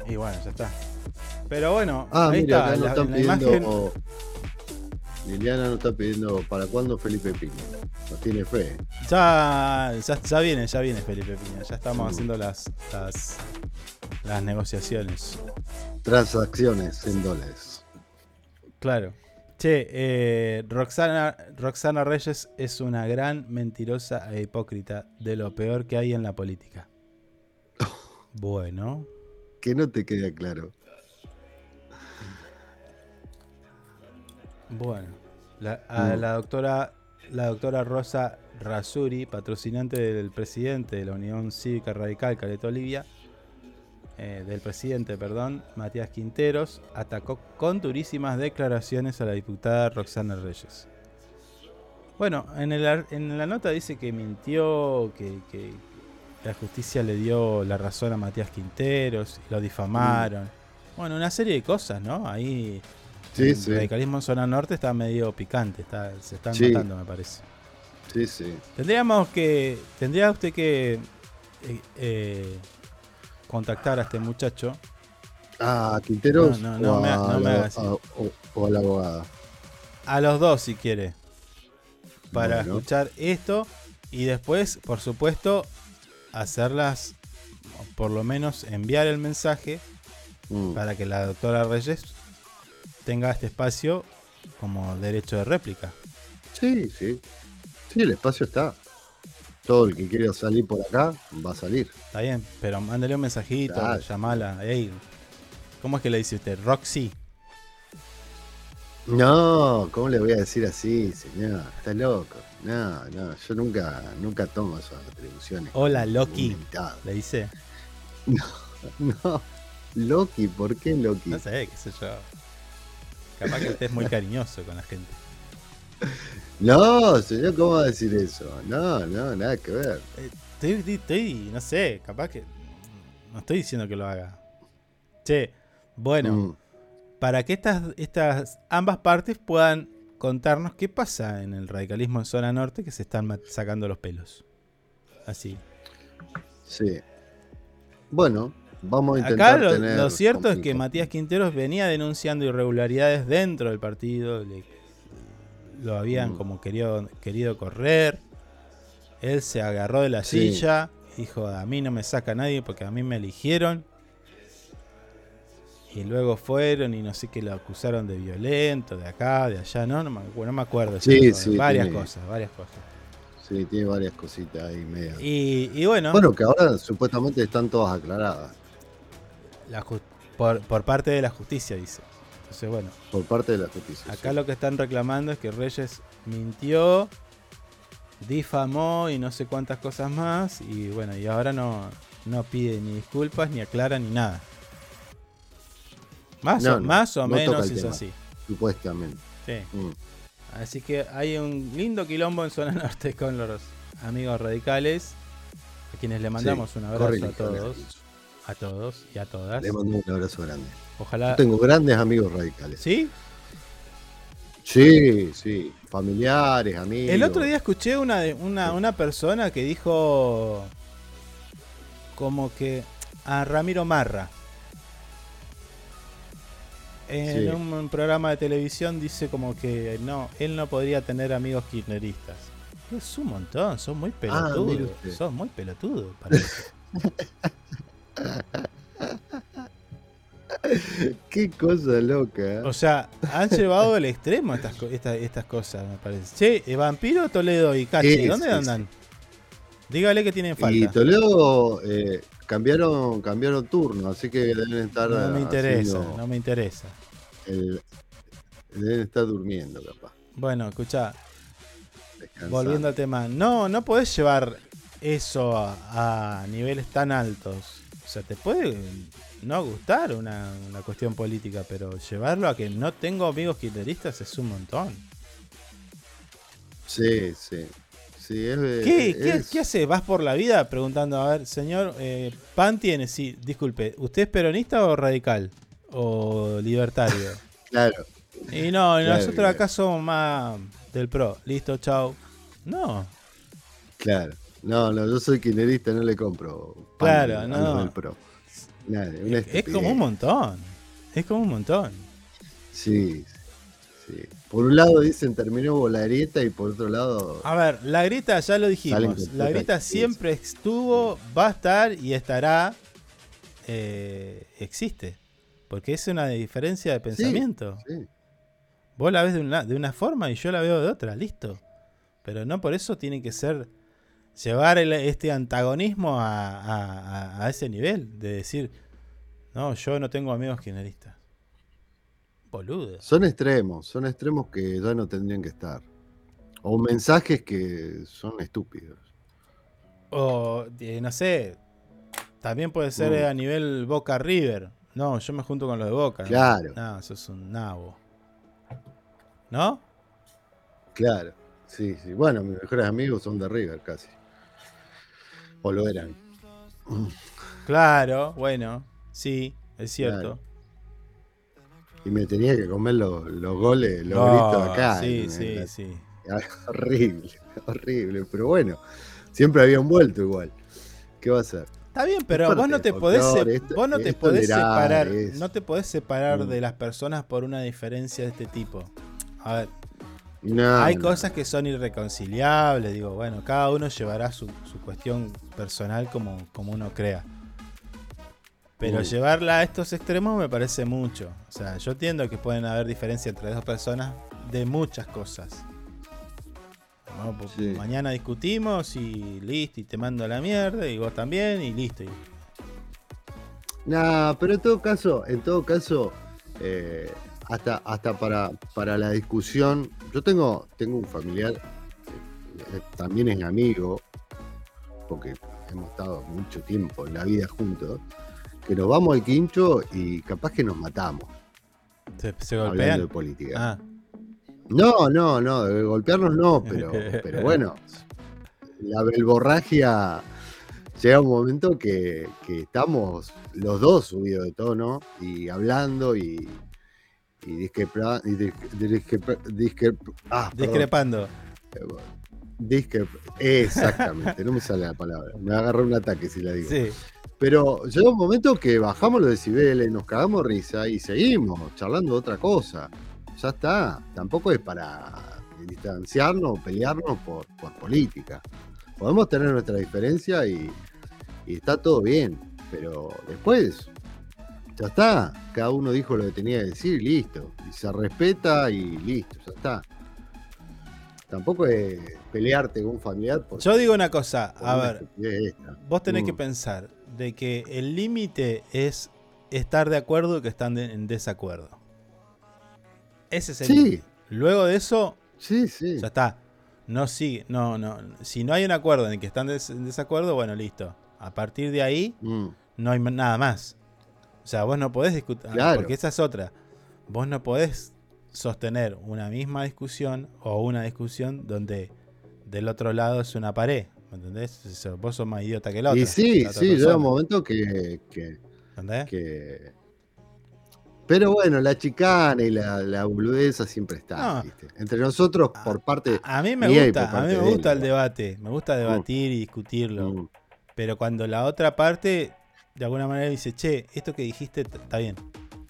Y bueno, ya está. Pero bueno, Ah, ahí mira, está. acá la- están la pidiendo. imagen Liliana nos está pidiendo para cuándo Felipe Piña. Nos tiene fe. ya, ya, ya viene, ya viene Felipe Piña. Ya estamos haciendo las, las, las negociaciones. Transacciones en dólares. Claro. Che, eh, Roxana, Roxana Reyes es una gran mentirosa e hipócrita de lo peor que hay en la política. Bueno. Que no te queda claro. Bueno, la, a Mm. la doctora la doctora Rosa Rasuri, patrocinante del presidente de la Unión Cívica Radical Caleta Olivia, eh, del presidente, perdón, Matías Quinteros, atacó con durísimas declaraciones a la diputada Roxana Reyes. Bueno, en, el en la nota dice que mintió, que, que la justicia le dio la razón a Matías Quinteros, y lo difamaron. Bueno, una serie de cosas, ¿no? Ahí Sí, el sí. radicalismo en zona norte está medio picante, está, se están Sí. notando, me parece. Sí, sí. Tendríamos que, tendría usted que eh, eh, contactar a este muchacho. Ah, Quinteros No, no, no o, me- a no me haga así. a- o- o a la abogada. A los dos, si quiere. Para Bueno. escuchar esto y después, por supuesto, hacerlas, por lo menos enviar el mensaje Mm. para que la doctora Reyes tenga este espacio como derecho de réplica. Sí, sí. Sí, el espacio está. Todo el que quiera salir por acá va a salir. Está bien, pero mándale un mensajito, Claro. llamala. Ey, ¿Cómo es que le dice usted? Roxy. No, ¿cómo le voy a decir así, señor? Está loco. No, no, yo nunca, nunca tomo esas atribuciones. Hola, Loki. Le dice. No, Loki, ¿por qué Loki? No sé, qué sé yo. Capaz que usted es muy cariñoso con la gente. No, señor, ¿cómo va a decir eso? No, no, nada que ver. Estoy, estoy- estoy, no sé, capaz que. No estoy diciendo que lo haga. Che, bueno, Mm. para que estas, estas ambas partes puedan contarnos qué pasa en el radicalismo en zona norte que se están sacando los pelos. Así. Sí. Bueno, vamos a intentar Acá lo, tener lo cierto es que. Matías Quinteros venía denunciando irregularidades dentro del partido, le- lo habían Mm. como querido, querido correr, él se agarró de la Sí. silla, dijo a mí no me saca nadie porque a mí me eligieron, y luego fueron y no sé qué lo acusaron de violento, de acá, de allá, no, no me, no me acuerdo, Sí, sí, varias tiene- cosas, varias cosas. Sí, tiene varias cositas ahí medio. Y, y bueno, Bueno, que ahora supuestamente están todas aclaradas la por, por parte de la justicia, dice. Entonces, bueno, por parte de la justicia. Acá sí. lo que están reclamando es que Reyes mintió, difamó y no sé cuántas cosas más. Y bueno, y ahora no, no pide ni disculpas, ni aclara, ni nada. Más, No, o, no, más o no menos es tema. así. Supuestamente. Sí. Mm. Así que hay un lindo quilombo en zona norte con los amigos radicales, a quienes le mandamos Sí, un abrazo a todos, a todos y a todas. Le mando un abrazo grande. Ojalá. Yo tengo grandes amigos radicales. ¿Sí? Sí, sí. Familiares, amigos. El otro día escuché una, una, una persona que dijo como que a Ramiro Marra. En Sí. un programa de televisión dice como que no, él no podría tener amigos kirchneristas. Es un montón, son muy Ah, pelotudos. son muy pelotudos para eso. Qué cosa loca. ¿eh? O sea, han llevado al extremo estas, co- esta- estas cosas, me parece. Che, eh, Vampiro, Toledo y Cachi, ¿dónde andan? Dígale que tienen y falta. Toledo eh, cambiaron, cambiaron turno, así que deben estar. No me interesa, haciendo no me interesa. el- deben estar durmiendo, capaz. Bueno, escucha, volviendo al tema. No, no podés llevar eso a, a niveles tan altos. Sea, te puede no gustar una, una cuestión política, pero llevarlo a que no tengo amigos kirchneristas es un montón. Sí, sí. Sí, es, ¿Qué, es- qué, qué hace? ¿Vas por la vida preguntando, a ver, señor, eh, PAN tiene, sí, disculpe, ¿usted es peronista o radical? ¿O libertario? Claro. Y no, Claro, nosotros claro. acá somos más del PRO. Listo, chao. No, Claro. No, no, yo soy kirchnerista, no le compro. pan Claro, no. del pro. Nada, es, como un montón. Es como un montón. Sí, sí. Por un lado dicen terminó Bolarieta y por otro lado. A ver, la grita ya lo dijimos. La actitud. siempre estuvo, va a estar y estará. eh, existe. Porque es una diferencia de pensamiento. Sí, Vos la ves de una, de una forma y yo la veo de otra, listo. Pero no por eso tiene que ser llevar el- este antagonismo a, a- a- ese nivel. De decir, no, yo no tengo amigos kirchneristas. Boludo. Son extremos, son extremos que ya no tendrían que estar. O mensajes que son estúpidos. O, eh, no sé, también puede ser Mm. a nivel Boca River. No, yo me junto con los de Boca. Claro. No, eso es un nabo. ¿No? Claro, sí, sí. Bueno, mis mejores amigos son de River casi. O lo eran. Claro, bueno, sí, es cierto. Y me tenía que comer los, los goles, los gritos acá. Sí, en- sí, en sí. Horrible, horrible. Pero bueno, siempre habían vuelto igual. ¿Qué va a hacer? Está bien, pero vos no te podés, esto- vos no te podés separar, es- no te podés separar Mm. de las personas por una diferencia de este tipo. A ver, No, hay no. cosas que son irreconciliables, digo, bueno, cada uno llevará su, su cuestión personal como, como uno crea. Pero llevarla a estos extremos me parece mucho. O sea, yo entiendo que pueden haber diferencias entre dos personas de muchas cosas. Bueno, pues, Sí. Mañana discutimos y listo, y te mando a la mierda, y vos también, y listo. y- No, pero en todo caso, en todo caso, eh, hasta, hasta para, para la discusión, yo tengo, tengo un familiar, eh, también es amigo, porque hemos estado mucho tiempo en la vida juntos, que nos vamos al quincho y capaz que nos matamos, Se, se hablando de política. Ah, No, no, no, de golpearnos no, pero, pero bueno, la belborragia llega un momento que, que estamos los dos subidos de tono y hablando y, y, ah, discrepando. Discrep- exactamente, no me sale la palabra. Me agarró un ataque si la digo. Sí. Pero llega un momento que bajamos los decibeles, nos cagamos risa y seguimos charlando de otra cosa. Ya está. Tampoco es para distanciarnos o pelearnos por, por política. Podemos tener nuestra diferencia y, y está todo bien. Pero después, ya está. Cada uno dijo lo que tenía que decir y listo. Y se respeta y listo, ya está. Tampoco es pelearte con un familiar. por- Yo digo una cosa, a ver, vos tenés que Mm. pensar de que el límite es estar de acuerdo y que están de- en desacuerdo. Ese es el Sí. límite. Luego de eso, Sí, sí. ya está. No sigue, no, no. Si no hay un acuerdo en el que están des- en desacuerdo, bueno, listo. A partir de ahí, Mm. no hay nada más. O sea, vos no podés discutir, Claro. porque esa es otra. Vos no podés sostener una misma discusión o una discusión donde del otro lado es una pared. ¿Me entendés? Vos sos más idiota que la otra. Y sí, sí, llega persona, un momento que, que, ¿entendés? que- Pero bueno, la chicana y la, la boludeza siempre está, No. ¿viste? Entre nosotros, por parte. A mí me gusta, a mí me de él, gusta el ¿no? debate. Me gusta debatir y discutirlo. Mm. Pero cuando la otra parte de alguna manera dice, che, esto que dijiste está bien,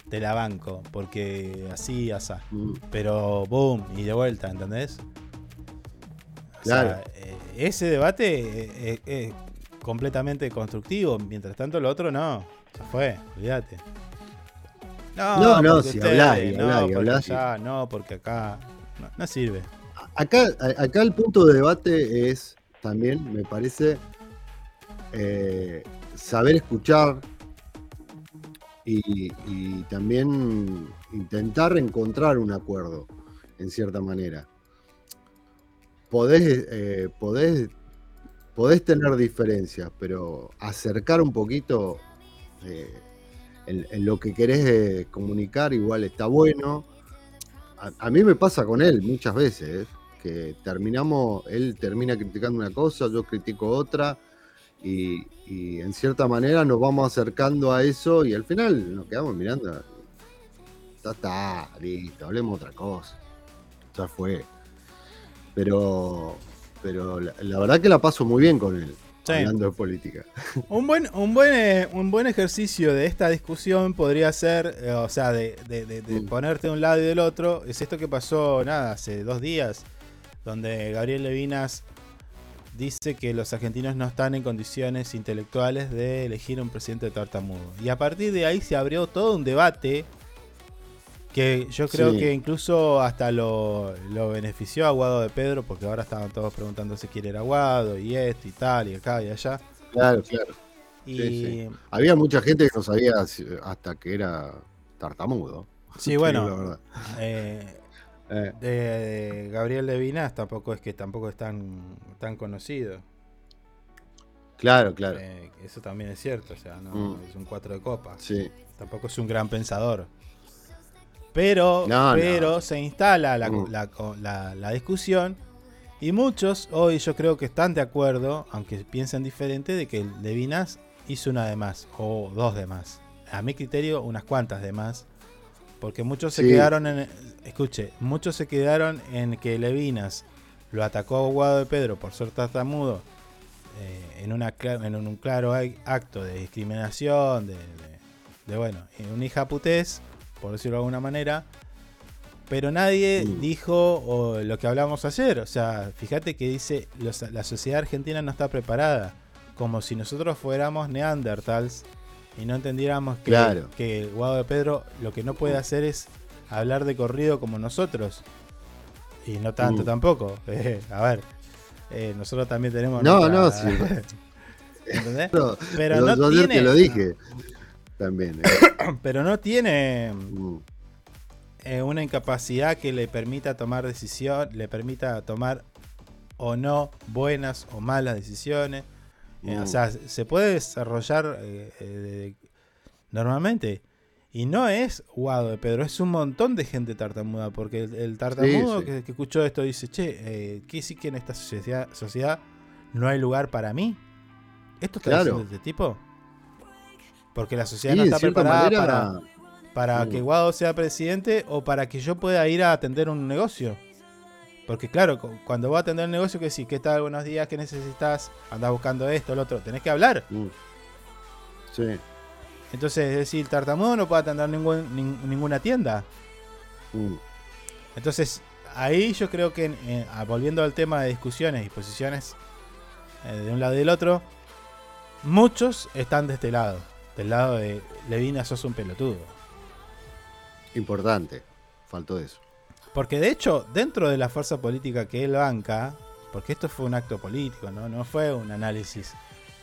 te la banco, porque así, asá. Mm. Pero, boom, y de vuelta, ¿entendés? O Claro. sea, eh, ese debate eh, eh, es completamente constructivo, mientras tanto lo otro no, ya fue, olvídate. No, no, porque si y no, y no, porque acá, no, no sirve. Acá, acá el punto de debate es también, me parece, eh, saber escuchar y, también intentar encontrar un acuerdo, en cierta manera. Podés, eh, podés, podés tener diferencias, pero acercar un poquito eh, en, lo que querés eh, comunicar igual está bueno. A, a mí me pasa con él muchas veces, que terminamos, él termina criticando una cosa, yo critico otra, y, y en cierta manera nos vamos acercando a eso y al final nos quedamos mirando. Ya está, listo, hablemos otra cosa. Ya fue. Pero, pero la, la verdad que la paso muy bien con él, Sí. hablando de política. Un buen, un buen, eh, un buen ejercicio de esta discusión podría ser, eh, o sea, de, de- de- de Mm. ponerte de un lado y del otro, es esto que pasó, nada, hace dos días, donde Gabriel Levinas dice que los argentinos no están en condiciones intelectuales de elegir un presidente tartamudo. Y a partir de ahí se abrió todo un debate que yo creo Sí. que incluso hasta lo, lo benefició a Guado de Pedro, porque ahora estaban todos preguntándose quién era Guado, y esto, y tal, y acá, y allá. Claro, claro. Y Sí, sí. Había mucha gente que no sabía hasta que era tartamudo. Sí, bueno, la verdad. eh, Eh, de, Gabriel Levinas tampoco es que tampoco es tan, tan conocido. claro, claro. Eh, eso también es cierto, o sea, no Mm. es un cuatro de copas. Sí. Tampoco es un gran pensador. Pero, No, no. pero se instala la, Mm. la- la- la discusión y muchos hoy yo creo que están de acuerdo, aunque piensen diferente, de que Levinas hizo una de más o dos de más. A mi criterio, unas cuantas de más. Porque muchos se quedaron en. Escuche, muchos se quedaron en que Levinas lo atacó a Guado de Pedro por ser tartamudo eh, en, una, cla- en un claro ac- acto de discriminación, de, de- de, bueno, en un hija putés, por decirlo de alguna manera. Pero nadie dijo lo que hablamos ayer. O sea, fíjate que dice los- la sociedad argentina no está preparada. Como si nosotros fuéramos neandertals y no entendiéramos que, Claro. que Guado de Pedro lo que no puede hacer es hablar de corrido como nosotros. Y no tanto Mm. tampoco. Eh, a ver, eh, nosotros también tenemos. No, no, sí. ¿Entendés? No, Pero no tiene. te lo dije. También. eh. Pero no tiene Mm, eh, una incapacidad que le permita tomar decisión, le permita tomar o no buenas o malas decisiones. Mm. o sea, se puede desarrollar normalmente. Y no es Guado de Pedro, es un montón de gente tartamuda. Porque el, el tartamudo sí. Que, que escuchó esto dice: Che, eh, ¿qué sí que en esta sociedad, sociedad no hay lugar para mí? ¿Esto está Claro. diciendo este tipo? Porque la sociedad Sí, no está preparada manera, para para Mm. que Guado sea presidente o para que yo pueda ir a atender un negocio. Porque claro, cu- cuando voy a atender un negocio, que sí, ¿qué tal? Buenos días, ¿qué necesitas? Andás buscando esto, lo otro. Tenés que hablar. mm. Sí. Entonces, es decir, el tartamudo no puede atender ningún- nin- ninguna tienda. mm. Entonces, ahí yo creo que, eh, ah, volviendo al tema de discusiones y posiciones eh, de un lado y del otro, muchos están de este lado. Del lado de Levina, sos un pelotudo. Importante. Faltó eso. Porque de hecho, dentro de la fuerza política que él banca, porque esto fue un acto político, no, no fue un análisis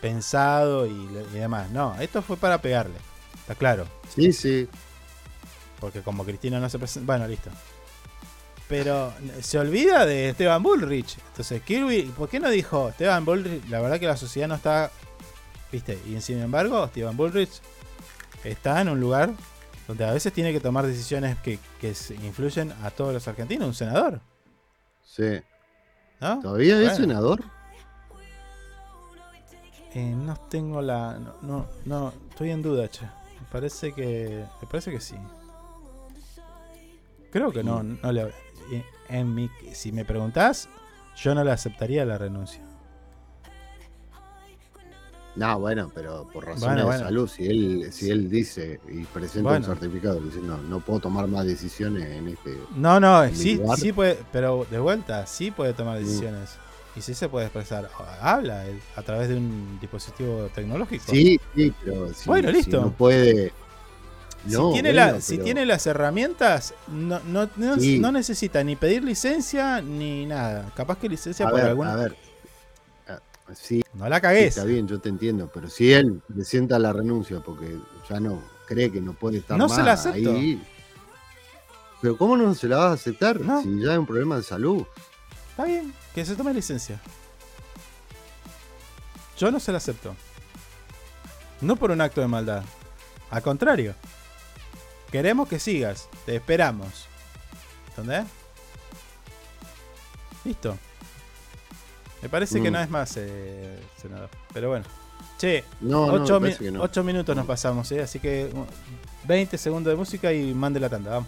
pensado y, y demás. No, esto fue para pegarle. Está claro. Sí, sí. Porque como Cristina no se presenta. Bueno, listo. Pero se olvida de Esteban Bullrich. Entonces, Kirby, ¿por qué no dijo Esteban Bullrich? La verdad que la sociedad no está. ¿Viste? Y sin embargo, Esteban Bullrich está en un lugar donde a veces tiene que tomar decisiones que, que influyen a todos los argentinos. Un senador. Sí. ¿No? ¿Todavía es Bueno. senador? Eh, no tengo la. No, no, no, estoy en duda, che. Me parece que. Me parece que sí. Creo que no, no le. En mi, si me preguntás, yo no le aceptaría la renuncia. No, bueno, pero por razones Bueno, de bueno. salud, si él, si él dice y presenta Bueno. un certificado diciendo no, no puedo tomar más decisiones en este. No, no, sí, lugar", sí puede, pero de vuelta, sí puede tomar Mm. Y sí se puede expresar. Habla él, a través de un dispositivo tecnológico. Sí, sí, pero si, Bueno, si listo. no puede. Si, tiene, bueno, la, si pero- tiene las herramientas, no, no, no, Sí. no necesita ni pedir licencia ni nada. Capaz que licencia A por ver, alguna. a ver. Ah, Sí, No la cagues. está bien, yo te entiendo, pero si él presenta la renuncia porque ya no cree que no puede estar No más se la acepto. ahí. Pero ¿cómo no se la vas a aceptar si ya hay un problema de salud? Está bien, que se tome licencia. Yo no se la acepto. No por un acto de maldad. Al contrario. Queremos que sigas. Te esperamos. ¿Entendés? Listo. Me parece que Mm. no es más, eh, senador. Pero bueno. Che, No, no, 8 me parece que no. minutos nos pasamos, ¿eh? Así que uh, 20 segundos de música y mande la tanda. Vamos.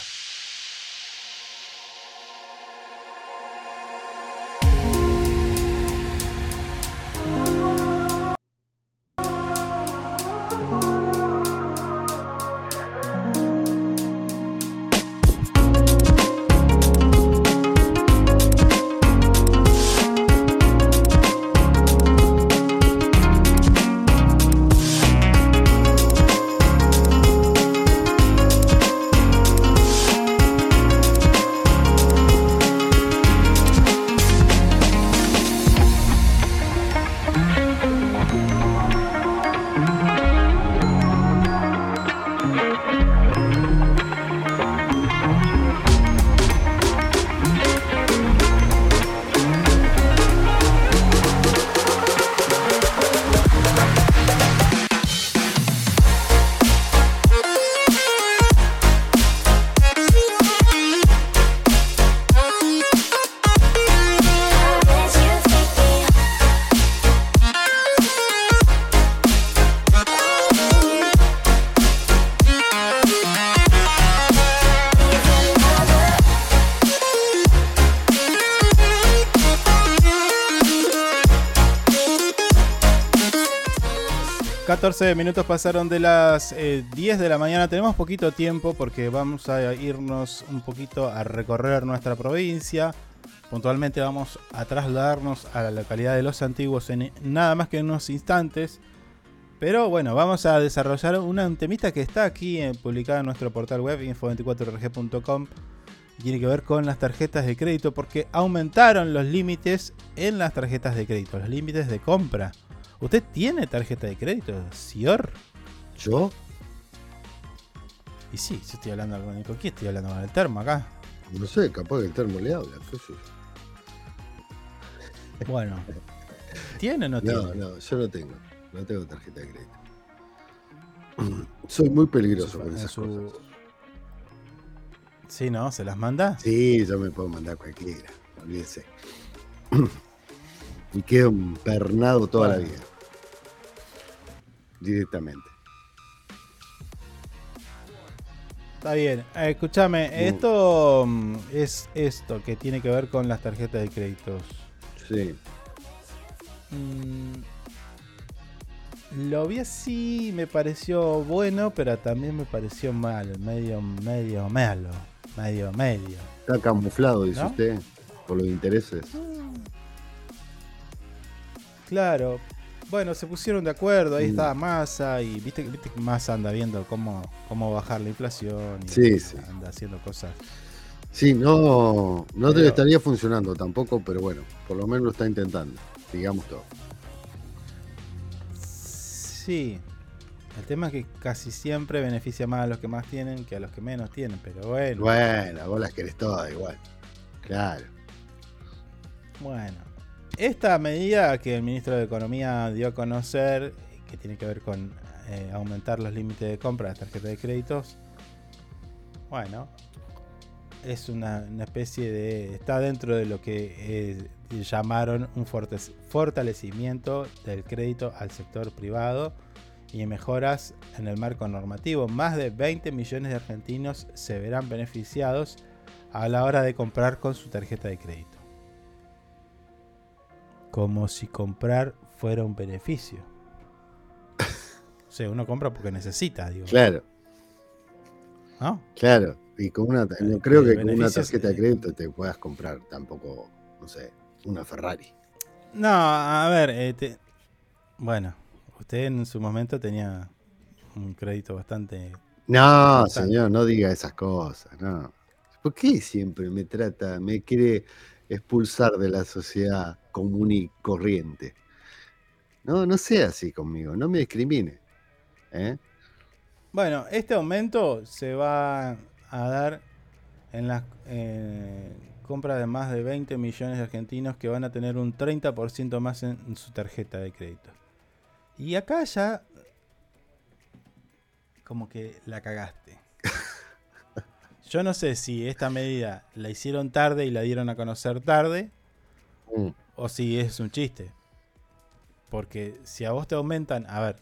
14 minutos pasaron de las 10 eh, de la mañana. Tenemos poquito tiempo porque vamos a irnos un poquito a recorrer nuestra provincia. Puntualmente vamos a trasladarnos a la localidad de Los Antiguos en nada más que unos instantes. Pero bueno, vamos a desarrollar una temita que está aquí eh, publicada en nuestro portal web info24rg.com. Tiene que ver con las tarjetas de crédito porque aumentaron los límites en las tarjetas de crédito, los límites de compra. ¿Usted tiene tarjeta de crédito, señor? ¿Yo? Y sí, yo estoy hablando con Nico. ¿Quién estoy hablando con el termo acá? No sé, capaz que el termo le habla. ¿qué sé? Bueno. ¿Tiene o no, tiene? No, no, yo no tengo. No tengo tarjeta de crédito. Soy muy peligroso con esas cosas. Sí, ¿no? ¿Se las manda? Sí, yo me puedo mandar cualquiera. Olvídese. y quedo pernado toda la vida directamente. Está bien. Eh, escúchame, esto mm, es esto que tiene que ver con las tarjetas de créditos. Sí. Mm, lo vi así, me pareció bueno, pero también me pareció malo, medio, medio malo, medio, medio. Está camuflado, dice usted, por los intereses. Claro, bueno, se pusieron de acuerdo, ahí estaba Massa y viste, viste que Massa anda viendo cómo, cómo bajar la inflación y sí, sí. anda haciendo cosas. Sí, no, no te estaría funcionando tampoco, pero bueno, por lo menos lo está intentando, digamos todo. Sí, el tema es que casi siempre beneficia más a los que más tienen que a los que menos tienen, pero bueno. Bueno, vos las querés todas igual. Claro. Bueno, esta medida que el ministro de Economía dio a conocer, que tiene que ver con eh, aumentar los límites de compra de tarjetas de créditos, Bueno, es una, especie de. Está dentro de lo que eh, llamaron un fortalecimiento del crédito al sector privado y mejoras en el marco normativo. Más de 20 millones de argentinos se verán beneficiados a la hora de comprar con su tarjeta de crédito. Como si comprar fuera un beneficio. O sea, uno compra porque necesita, digo. Claro, ¿No? claro. Y con una, no creo el que con una tarjeta de crédito te puedas comprar tampoco, no sé, una Ferrari. No, a ver, eh, te- bueno, usted en su momento tenía un crédito bastante... No, Bastante. señor, no diga esas cosas, no. ¿Por qué siempre me trata, me quiere expulsar de la sociedad común y corriente? No, no sea así conmigo, no me discrimine. ¿eh? Bueno, este aumento se va a dar en las eh, compras de más de 20 millones de argentinos que van a tener un 30% más en, en su tarjeta de crédito. Y acá ya como que la cagaste. Yo no sé si esta medida la hicieron tarde y la dieron a conocer tarde Mm, o si es un chiste. Porque si a vos te aumentan, a ver,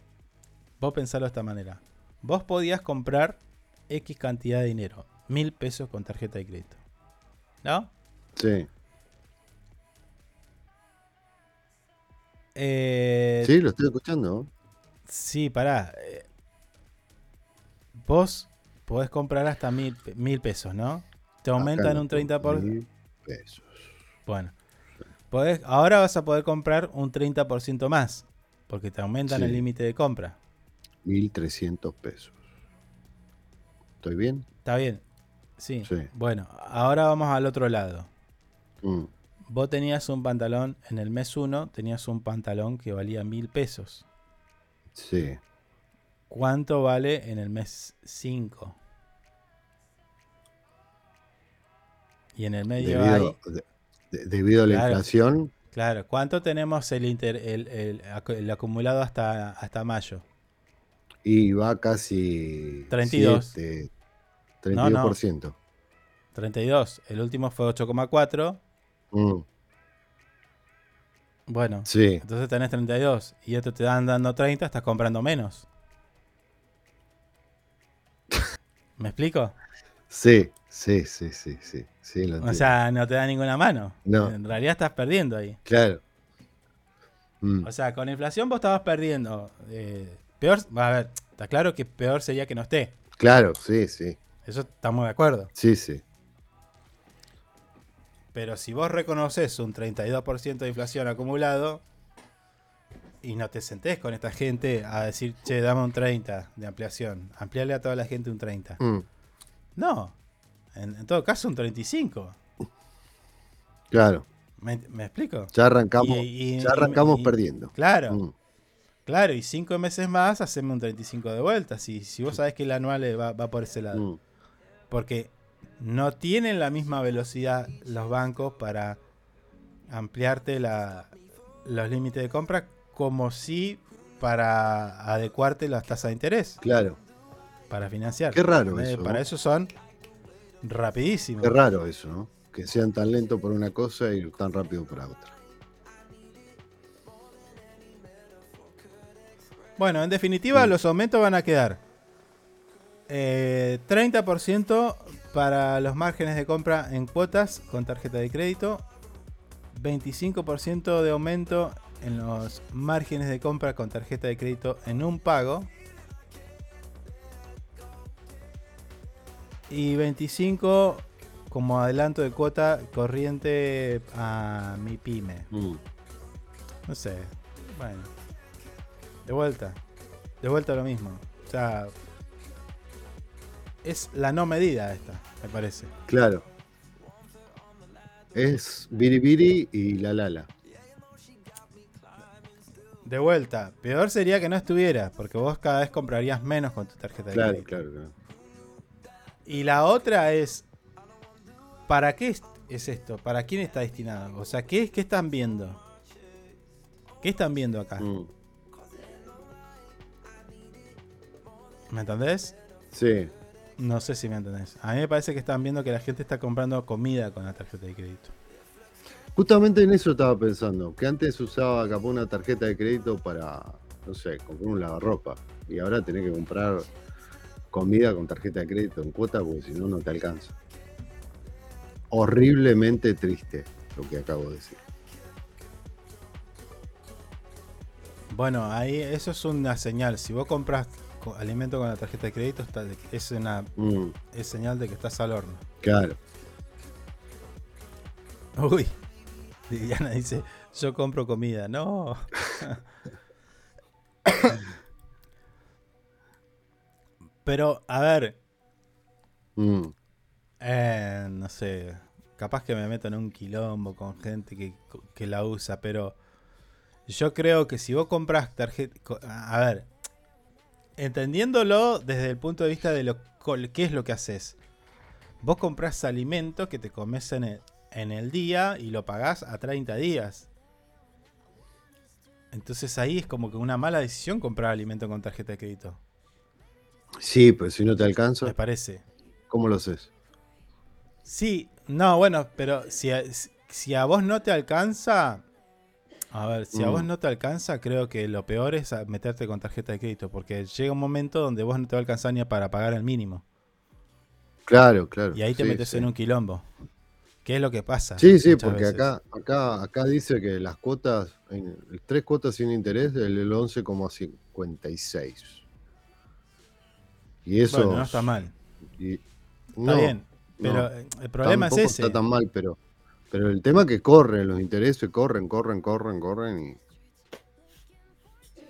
vos pensalo de esta manera. Vos podías comprar X cantidad de dinero, mil pesos con tarjeta de crédito. ¿No? Sí, Eh, sí, lo estoy escuchando. Sí, pará. eh, Vos podés comprar hasta mil, mil pesos, ¿no? Te aumentan un no, 30%. Por... mil pesos. Bueno. Podés- ahora vas a poder comprar un 30% más. Porque te aumentan Sí. el límite de compra. 1.300 pesos. ¿Estoy bien? Está bien. Sí. Sí. Bueno, ahora vamos al otro lado. Mm, Vos tenías un pantalón, en el mes 1 tenías un pantalón que valía mil pesos. sí. ¿Cuánto vale en el mes 5? Y en el medio hay... Debido, de- de- debido a la Claro. inflación, Claro, ¿cuánto tenemos el, inter- el, el el acumulado hasta, hasta mayo? y va casi 32. siete, No, no. 32%. 32. El último fue 8,4. Mm, Bueno, sí, entonces tenés 32. Y esto te dan dando 30, estás comprando menos. ¿Me explico? sí, sí, sí, sí, sí, sí, lo O sea, no te da ninguna mano. No. En realidad estás perdiendo ahí. claro. Mm, O sea, con inflación vos estabas perdiendo. eh, peor, a ver, está claro que peor sería que no esté. claro, sí, sí, Eso estamos de acuerdo. sí, sí. Pero si vos reconoces un 32% de inflación acumulado y no te sentés con esta gente a decir, che, dame un 30 de ampliación, ampliale a toda la gente un 30. Mm, No, en, en todo caso un 35. claro, ¿Me, me explico? ya arrancamos, Y- y- ya arrancamos y- perdiendo. Claro, Mm, claro, y cinco meses más, haceme un 35 de vuelta. Si, si vos sabés que el anual va, va por ese lado. mm, Porque no tienen la misma velocidad los bancos para ampliarte la, los límites de compra como si para adecuarte las tasas de interés claro, para financiar. Qué raro eso, Para ¿no? eso son rapidísimos. qué raro eso, ¿no? Que sean tan lentos por una cosa y tan rápido para otra. Bueno, en definitiva, los aumentos van a quedar eh, 30% para los márgenes de compra en cuotas con tarjeta de crédito, 25% de aumento en los márgenes de compra con tarjeta de crédito en un pago y 25 como adelanto de cuota corriente a mi pyme. Mm, No sé. Bueno. De vuelta. De vuelta lo mismo. O sea. Es la no medida esta, me parece. claro. Es biribiri y la lala. De vuelta. Peor sería que no estuviera, porque vos cada vez comprarías menos con tu tarjeta de Claro, crédito. claro, claro. Y la otra es. ¿Para qué es, es esto? ¿Para quién está destinado? O sea, ¿qué, qué están viendo? ¿Qué están viendo acá? Mm, ¿Me entendés? sí, No sé si me entendés. A mí me parece que están viendo que la gente está comprando comida con la tarjeta de crédito. Justamente en eso estaba pensando, que antes usaba capaz una tarjeta de crédito para, no sé, comprar un lavarropa. Y ahora tenés que comprar comida con tarjeta de crédito en cuota porque si no, no te alcanza. Horriblemente triste lo que acabo de decir. Bueno, ahí eso es una señal. Si vos compras co- alimento con la tarjeta de crédito, está- es una Mm, es señal de que estás al horno. claro. Uy, Diana dice, yo compro comida. No. Pero, a ver, Mm, eh, no sé, capaz que me meto en un quilombo con gente que, que la usa, pero yo creo que si vos compras tarjeta... A ver, entendiéndolo desde el punto de vista de lo qué es lo que haces. Vos compras alimento que te comes en el, en el día y lo pagás a 30 días. Entonces ahí es como que una mala decisión comprar alimento con tarjeta de crédito. Sí, pero si no te alcanza, Me parece. ¿cómo lo haces? Sí, no, bueno, pero si a, si a vos no te alcanza, a ver, si a Mm. vos no te alcanza, creo que lo peor es meterte con tarjeta de crédito, porque llega un momento donde vos no te va a alcanzar ni para pagar el mínimo. Claro, claro. Y ahí te sí, metes sí. en un quilombo. ¿Qué es lo que pasa? Sí, sí, porque veces? acá, acá, acá dice que las cuotas, tres cuotas sin interés, el, el 11,56. Y eso. Bueno, no está mal. y- Está no, bien. Pero no, el problema es ese. está tan mal, pero, pero el tema es que corren, los intereses corren, corren, corren, corren y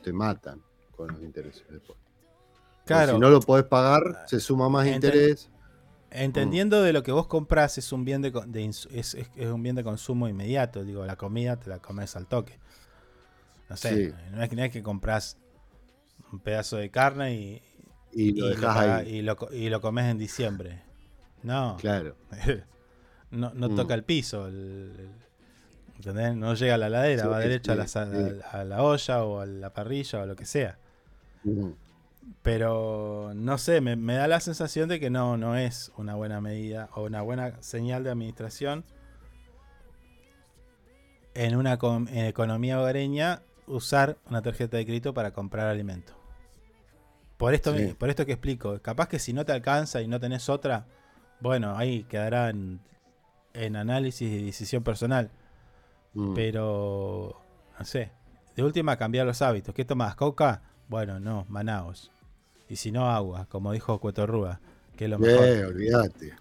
te matan con los intereses después. Porque Claro. Si no lo podés pagar, se suma más Enten- interés. Entendiendo de lo que vos compras es un bien de, de es, es- es un bien de consumo inmediato. Digo, la comida te la comes al toque. No sé, Sí. no, es, que- no es que compras un pedazo de carne y, Y lo y lo co- y lo comes en diciembre. No, Claro. no, no Mm. toca el piso. el- ¿entendés? No llega a la ladera, Sí, va derecho a, la, sí. a la olla o a la parrilla o lo que sea. Ujú. Pero no sé, me, me da la sensación de que no, no es una buena medida o una buena señal de administración en una en economía hogareña usar una tarjeta de crédito para comprar alimento. Por esto, Sí. por esto que explico, capaz que si no te alcanza y no tenés otra, bueno, ahí quedará en, en análisis y decisión personal. Mm. Pero, no sé, de última cambiar los hábitos. ¿Qué tomás? ¿Coca? Bueno, no, Manaos. Y si no, agua, como dijo Cuetorrúa, que es lo mejor. Eh, olvídate.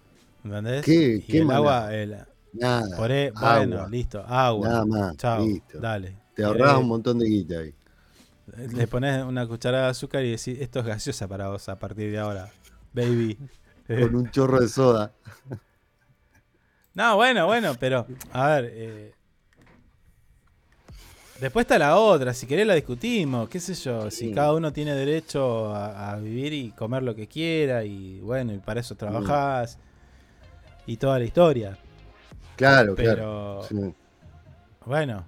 ¿Entendés? ¿Qué- y qué el agua, el- Nada. por e- agua. bueno, listo, agua. Nada más. Chao, listo. dale. Te ahorras Eh, un montón de guita ahí. Le pones una cucharada de azúcar y decís, esto es gaseosa para vos a partir de ahora, baby. Con un chorro de soda. No, bueno, bueno, pero a ver. eh, después está la otra, si querés la discutimos, qué sé yo, si cada uno tiene derecho a, a vivir y comer lo que quiera y bueno, y para eso trabajás y toda la historia. Claro, Pero claro. Sí, bueno,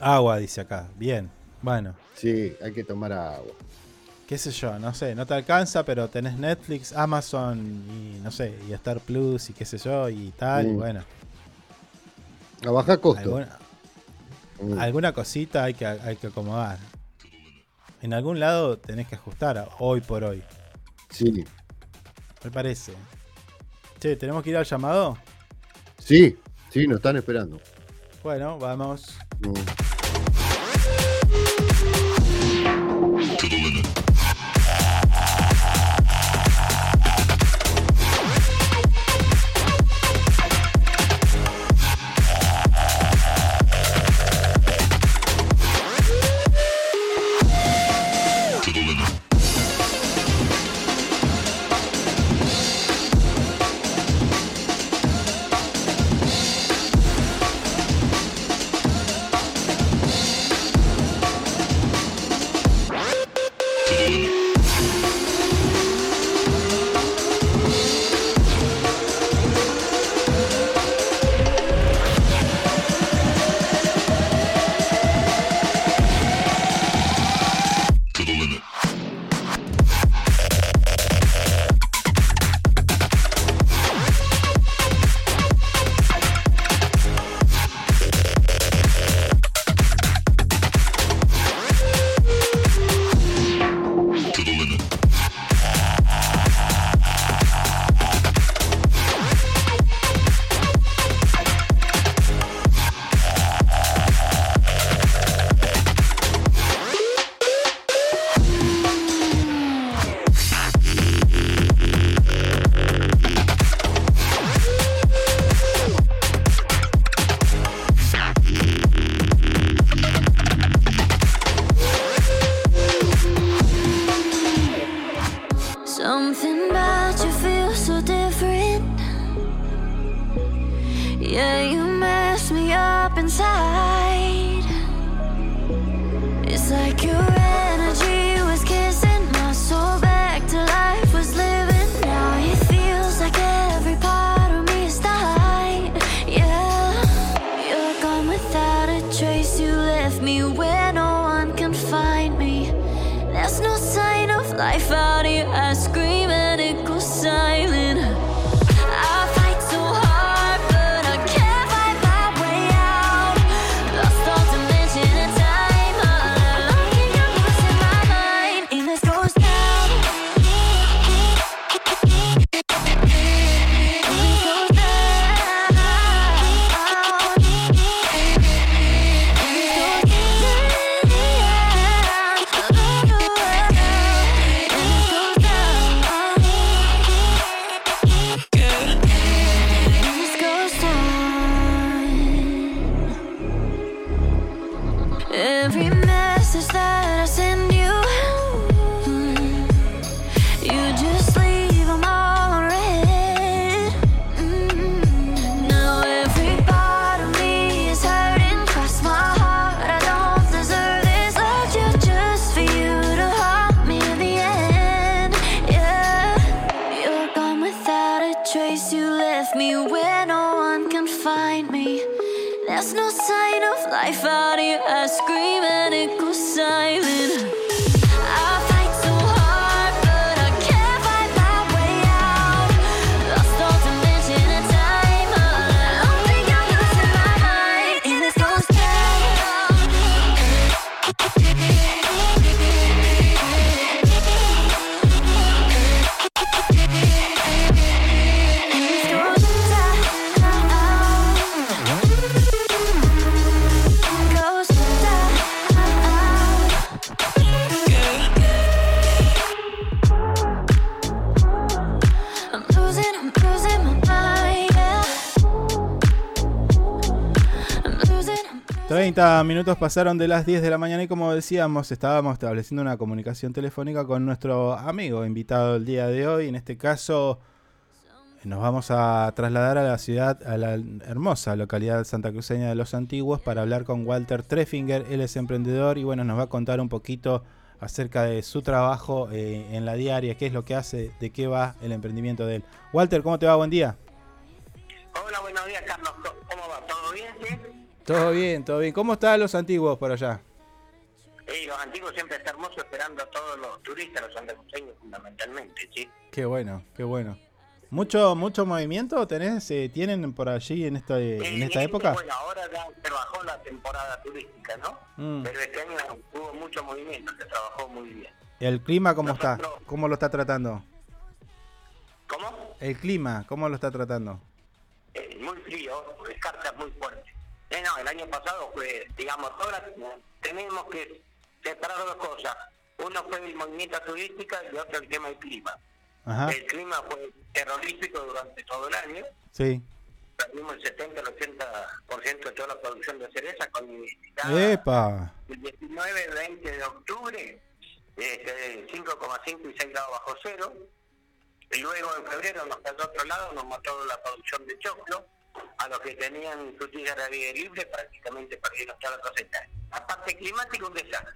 agua dice acá, bien, bueno, sí, hay que tomar agua. qué sé yo, no sé, no te alcanza, pero tenés Netflix, Amazon y no sé, y Star Plus y qué sé yo y tal, y Mm. bueno. A bajar costo. Alguna, Mm. alguna cosita hay que, hay que acomodar. En algún lado tenés que ajustar hoy por hoy, Sí, me parece. Che, ¿tenemos que ir al llamado? sí, sí, nos están esperando. Bueno, vamos. Mm. 30 minutos pasaron de las 10 de la mañana y como decíamos, estábamos estableciendo una comunicación telefónica con nuestro amigo invitado el día de hoy. En este caso, nos vamos a trasladar a la ciudad, a la hermosa localidad santacruceña de Los Antiguos para hablar con Walter Treffinger. Él es emprendedor y bueno, nos va a contar un poquito acerca de su trabajo eh, en la diaria, qué es lo que hace, de qué va el emprendimiento de él. Walter, ¿cómo te va? Buen día. Hola, buenos días, Carlos. ¿Cómo va? ¿Todo bien? Sí? Todo bien, todo bien. ¿Cómo están los antiguos por allá? Y los antiguos siempre está hermoso esperando a todos los turistas, los andaluceños fundamentalmente, ¿sí? Qué bueno, qué bueno. ¿Mucho mucho movimiento tenés, eh, tienen por allí en esta, en esta época? Bueno, ahora ya se bajó la temporada turística, ¿no? Mm. Pero este año hubo mucho movimiento, se trabajó muy bien. ¿El clima cómo está? ¿Cómo lo está tratando? ¿Cómo? ¿El clima cómo lo está tratando? Eh, muy frío, descargas muy fuertes. Eh, no, el año pasado fue, digamos, ahora tenemos que separar dos cosas. Uno fue el movimiento turístico y otro el tema del clima. Ajá. El clima fue terrorífico durante todo el año. Sí. Perdimos el 70 al 80% de toda la producción de cereza con ¡Epa! el 19 20 de octubre, este, 5,5 y 6 grados bajo cero. Y luego en febrero nos pasó a otro lado, nos mató la producción de choclo. A los que tenían su tierra libre prácticamente perdieron toda la cosecha. La parte climática un desastre.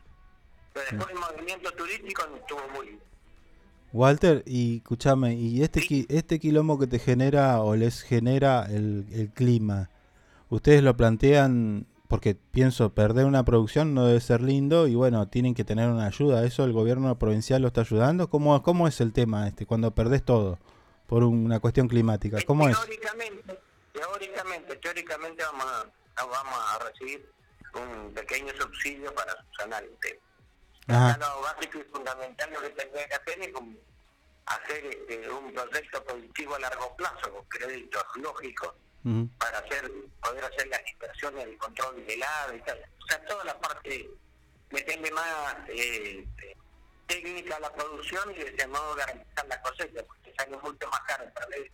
Pero después el movimiento turístico no estuvo muy bien. Walter, y escúchame, ¿y este, qui- este quilombo que te genera o les genera el, el clima? ¿Ustedes lo plantean? Porque pienso, perder una producción no debe ser lindo y bueno, tienen que tener una ayuda. ¿Eso el gobierno provincial lo está ayudando? ¿Cómo, cómo es el tema este cuando perdés todo por una cuestión climática? ¿Cómo es? Teóricamente, teóricamente, teóricamente vamos a, vamos a recibir un pequeño subsidio para subsanar el tema. Acá lo básico y fundamental lo que tendría que hacer es como hacer este, un proyecto productivo a largo plazo con créditos lógicos para hacer poder hacer las inversiones del control del helado y tal. O sea, toda la parte meterle más eh, técnica a la producción y de ese modo garantizar la cosecha, porque sale mucho más caro perder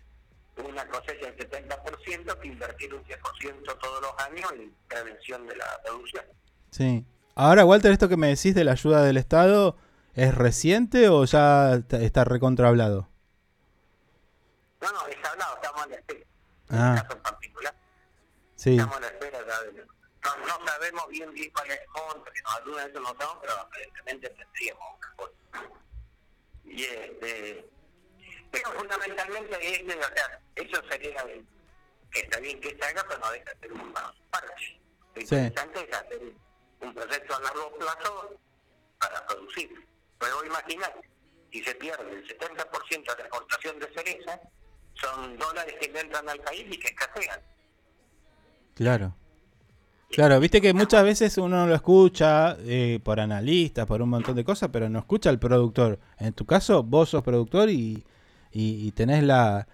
una cosecha del 70% que invertir un 10% todos los años en prevención de la producción. Sí. Ahora, Walter, esto que me decís de la ayuda del Estado, ¿Es reciente o ya está, está recontra hablado? No, no, es hablado, estamos en la espera. Ah. En el caso en particular, Sí, estamos en la espera. ya de- no, no sabemos bien bien cuál es el monto, que no, alguna vez no sabemos, pero aparentemente tendríamos una cosa. Y este, pero fundamentalmente es o sea, eso sería el- que está bien que se haga, pero no deja de ser un parche. Lo Sí. interesante es hacer un proyecto a largo plazo para producir. Pero imagínate, si se pierde el 70% de la exportación de cereza, son dólares que no entran al país y que escasean. claro. Claro, viste que muchas veces uno lo escucha eh, por analistas, por un montón de cosas, pero no escucha al productor. En tu caso, vos sos productor y, y, y tenés la,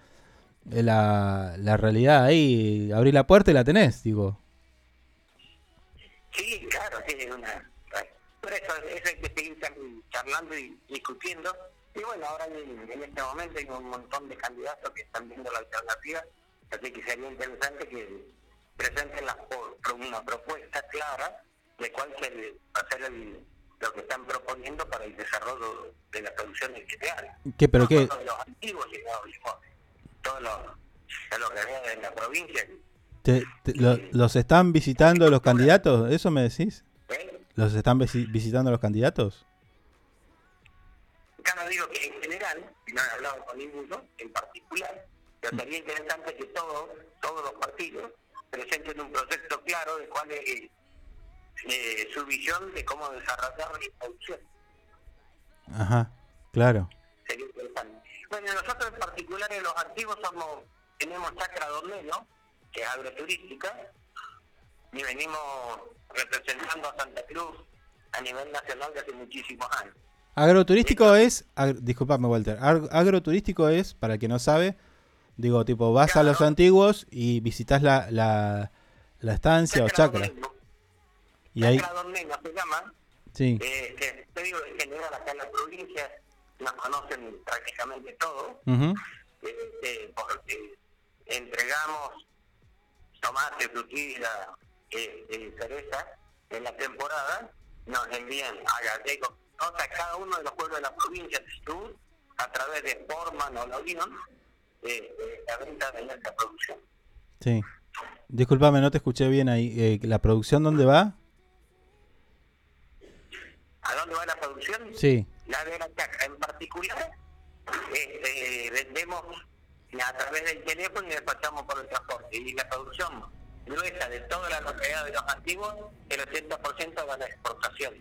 la, realidad ahí. Abrir la puerta y la tenés, digo. Sí, claro, sí, es una... Por eso, eso hay que seguir char- charlando y discutiendo. Y bueno, ahora en, este momento hay un montón de candidatos que están viendo la alternativa, así que sería interesante que presenten las, una propuesta clara de cuál va a ser el- lo que están proponiendo para el desarrollo de la producción integral. ¿Qué, pero no qué? de los antiguos, todos los, de los en la provincia. Te- te- lo- ¿Los están visitando los candidatos? ¿Eso me decís? ¿eh? ¿Los están visi- visitando los candidatos? Acá no digo que en general, no he hablado con ninguno en particular, pero sería interesante que todos, todos los partidos presenten un proyecto claro de cuál es eh, su visión de cómo desarrollar la producción. Ajá, claro. Sería interesante. Bueno, nosotros en particular en los antiguos somos, tenemos Chacra Dornelo, que es agroturística, y venimos representando a Santa Cruz a nivel nacional desde hace muchísimos años. Agroturístico es, ag- disculpame Walter, Ag- agroturístico es, para el que no sabe, digo, tipo, vas a los antiguos y visitas la, la, la estancia o chacra. Y ahí, Dornelo se llama, sí, eh, que te digo, en general acá en la provincia nos conocen prácticamente todos, ujú, este, porque entregamos tomate, frutilla, eh, cereza en la temporada, nos envían a gallegos, o sea, cada uno de los pueblos de la provincia de sur, a través de Forman o la Unión, eh, eh, la venta de nuestra producción. sí. Disculpame, no te escuché bien ahí. Eh, ¿La producción dónde va? ¿A dónde va la producción? Sí. La de la chacra en particular, este, vendemos a través del teléfono y despachamos por el transporte. Y la producción gruesa de toda la localidad de los antiguos, el 80% va a la exportación.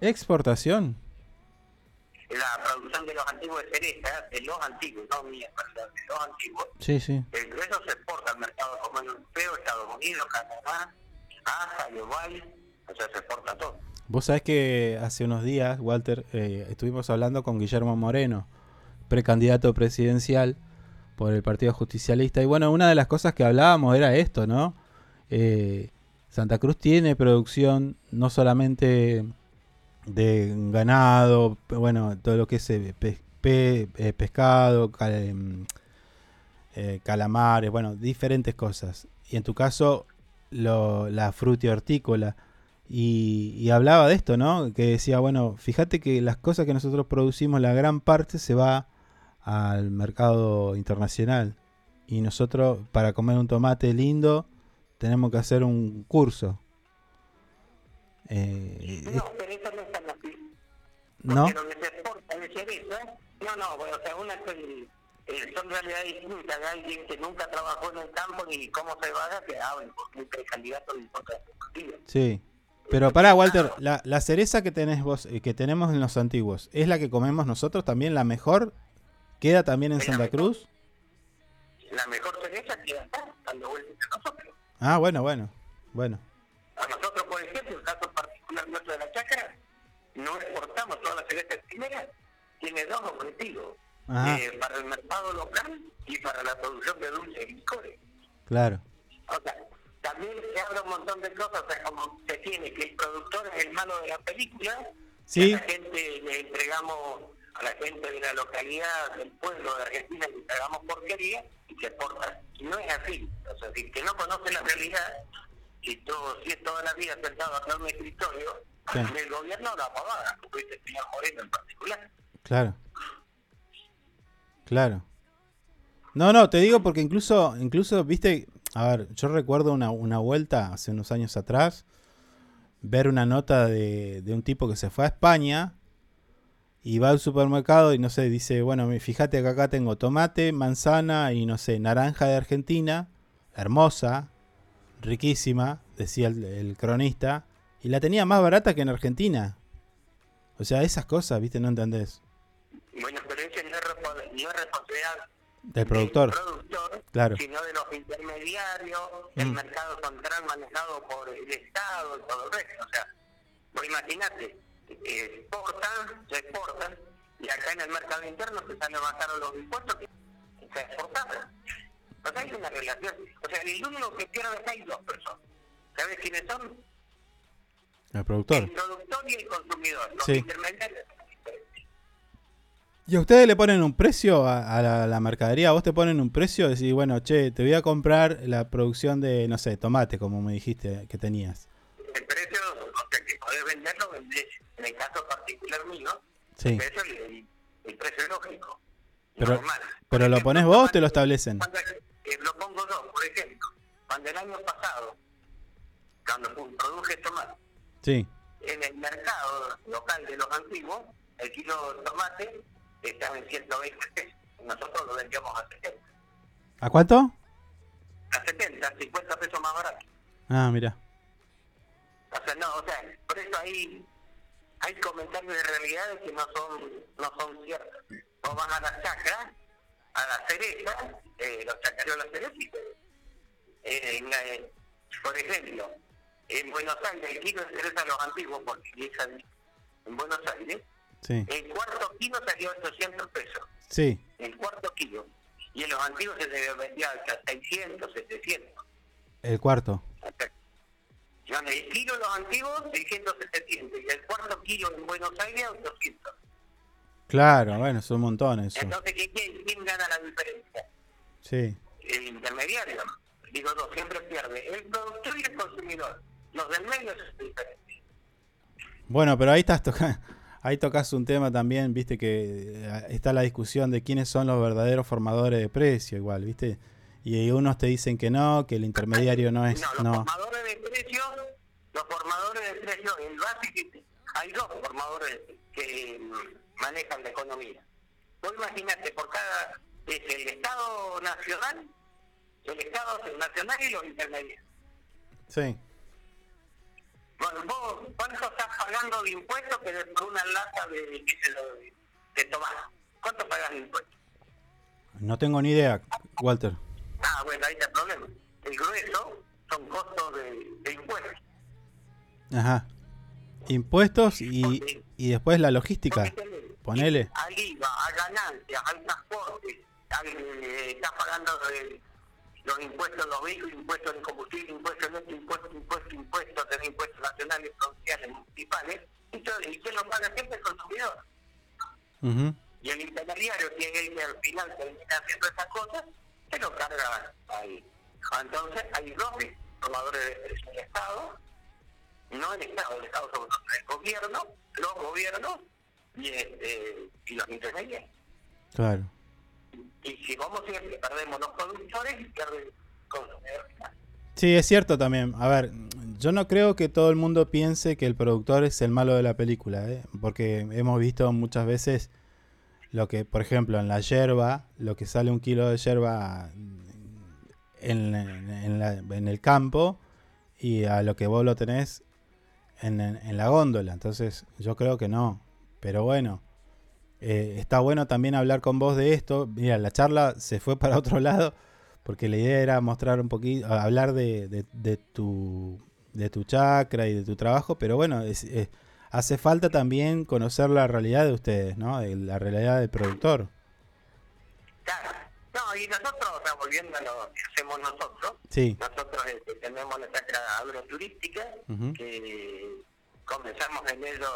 Exportación. La producción de los antiguos de cereza, de los antiguos, no mía, perdón, de los antiguos, Sí, sí. el grueso se exporta al mercado como europeo, Estados Unidos, Canadá, Asia, Uruguay, o sea, se exporta todo. Vos sabés que hace unos días, Walter, eh, estuvimos hablando con Guillermo Moreno, precandidato presidencial por el Partido Justicialista. Y bueno, una de las cosas que hablábamos era esto, ¿no? Eh, Santa Cruz tiene producción no solamente de ganado, bueno, todo lo que es eh, pe- pe- pescado, em, calamares, bueno, diferentes cosas. Y en tu caso, lo, la fruta hortícola. Y, y hablaba de esto, ¿no? Que decía, bueno, fíjate que las cosas que nosotros producimos, la gran parte se va al mercado internacional. Y nosotros, para comer un tomate lindo, tenemos que hacer un curso. Eh, No, pero eso no es tan así. ¿No? Porque que se exporta cereza, no, no, bueno, o sea, una el- eh, son realidades distintas alguien que nunca trabajó en el campo ni cómo se va a que hablen, porque un precandidato de otras perspectivas. Sí. Pero pará, Walter, la, la cereza que tenés vos, eh, que tenemos en los antiguos, ¿es la que comemos nosotros también la mejor? ¿Queda también en Santa Cruz? La mejor cereza queda acá, dando vueltas a nosotros. Ah, bueno, bueno. Bueno. A nosotros, por ejemplo, el caso particular nuestro de la chacra, no exportamos toda la cereza primera, tiene dos objetivos, eh, para el mercado local y para la producción de dulces y licores. Claro. O sea, también se habla un montón de cosas, o sea, como se tiene que el productor es el malo de la película, Sí. a la gente le entregamos, a la gente de la localidad, del pueblo de Argentina, le entregamos porquería y se exporta. Y no es así. O sea, si el que no conoce la realidad, si, todo, si es toda la vida sentado atrás de un escritorio, Sí. del gobierno la pavada, como dice el señor Moreno en particular. Claro. Claro. No, no, te digo porque incluso, incluso, viste, a ver, yo recuerdo una, una vuelta hace unos años atrás, ver una nota de, de un tipo que se fue a España y va al supermercado y no sé, dice, bueno, fíjate que acá tengo tomate, manzana y no sé, naranja de Argentina, hermosa, riquísima, decía el, cronista, y la tenía más barata que en Argentina. O sea, esas cosas, viste, no entendés. Bueno, pero ese no es, no es responsabilidad Del productor. del productor, Claro. sino de los intermediarios, el Mm. mercado central manejado por el Estado y todo el resto. O sea, vos imaginate, eh, exportan, se exportan, y acá en el mercado interno se sale más caro los impuestos que se exportaban. O sea, hay una relación. O sea, el único que pierde hay dos personas. ¿Sabes quiénes son? El productor. El productor y el consumidor. Los Sí. intermediarios. ¿Y a ustedes le ponen un precio a, a la, la mercadería? ¿Vos te ponen un precio? Decís, bueno, che, te voy a comprar la producción de, no sé, tomate, como me dijiste que tenías. el precio, o sea, que podés venderlo, vendés, en el caso particular mío, Sí. el precio, el, el precio lógico, Pero, normal. pero lo pones vos o te lo establecen. Cuando, eh, lo pongo yo, por ejemplo, cuando el año pasado, cuando produje tomate, Sí. en el mercado local de los antiguos, el kilo de tomate estaba en 120 pesos. Nosotros lo vendíamos a 70. ¿A cuánto? A 70, 50 pesos más barato. Ah, mira. O sea, no, o sea, por eso hay, hay comentarios de realidades que no son, no son ciertos. Vos vas a la chacra, a la cereza, eh, los chacareos de la cereza, eh, en la- eh, por ejemplo, en Buenos Aires, el kilo de cereza de los antiguos, porque en Buenos Aires, Sí. el cuarto kilo salió 800 pesos, Sí. el cuarto kilo. Y en los antiguos se vendía hasta 600, 700. El cuarto. Yo el kilo en los antiguos, 600, 700. Y el cuarto kilo en Buenos Aires, 800. Claro, bueno, son eso. Entonces, ¿qué- ¿quién, quién gana la diferencia? Sí. El intermediario. Digo, no, siempre pierde. El productor y el consumidor. Los del medio es diferente. Bueno, pero ahí estás tocando. Ahí tocas un tema también, viste que eh, está la discusión de quiénes son los verdaderos formadores de precio, igual, viste. Y unos te dicen que no, que el intermediario no es. No, los No. formadores de precios, los formadores de precios, el básico, hay dos formadores que mm, manejan la economía. Vos imaginate, por cada, es el Estado Nacional, el Estado Nacional y los intermediarios. Sí. Bueno, vos, ¿cuánto estás pagando de impuestos que de- por una lata de, de, de tomate? ¿Cuánto pagas de impuestos? No tengo ni idea, Walter. Ah, bueno, ahí está el problema. El grueso son costos de, de impuestos. Ajá. Impuestos y, y después la logística. Ponele. Al IVA, a ganancias, al transporte, al, eh, estás pagando eh, los impuestos los vehículos, impuestos de combustible, impuestos de esto, impuestos, impuestos, impuestos, tenés impuestos nacionales, provinciales, municipales. Y, todo- ¿Y quién lo paga siempre? El consumidor. Y el intermediario, que es el que al final termina haciendo esas cosas, se lo carga ahí. Entonces, hay dos tomadores de presión el Estado, no el Estado, el Estado sobre todo, el gobierno, los gobiernos y, este, y los intermediarios. Claro. Y si vamos siempre perdemos los productores pierde el consumidor. Sí, es cierto también. A ver, yo no creo que todo el mundo piense que el productor es el malo de la película, ¿eh? porque hemos visto muchas veces lo que, por ejemplo, en la yerba, lo que sale un kilo de yerba en, la- en el campo y a lo que vos lo tenés en, en- en la góndola. Entonces, yo creo que no. Pero bueno, eh, está bueno también hablar con vos de esto. Mira, la charla se fue para otro lado porque la idea era mostrar un poquito, hablar de, de- de tu de tu chakra y de tu trabajo, pero bueno, es- es- hace falta también conocer la realidad de ustedes, ¿no? La realidad del productor. Claro. No, y nosotros, o sea, volviendo a lo que hacemos nosotros, Sí. nosotros este, tenemos la chacra agroturística, Ujú. que comenzamos en ello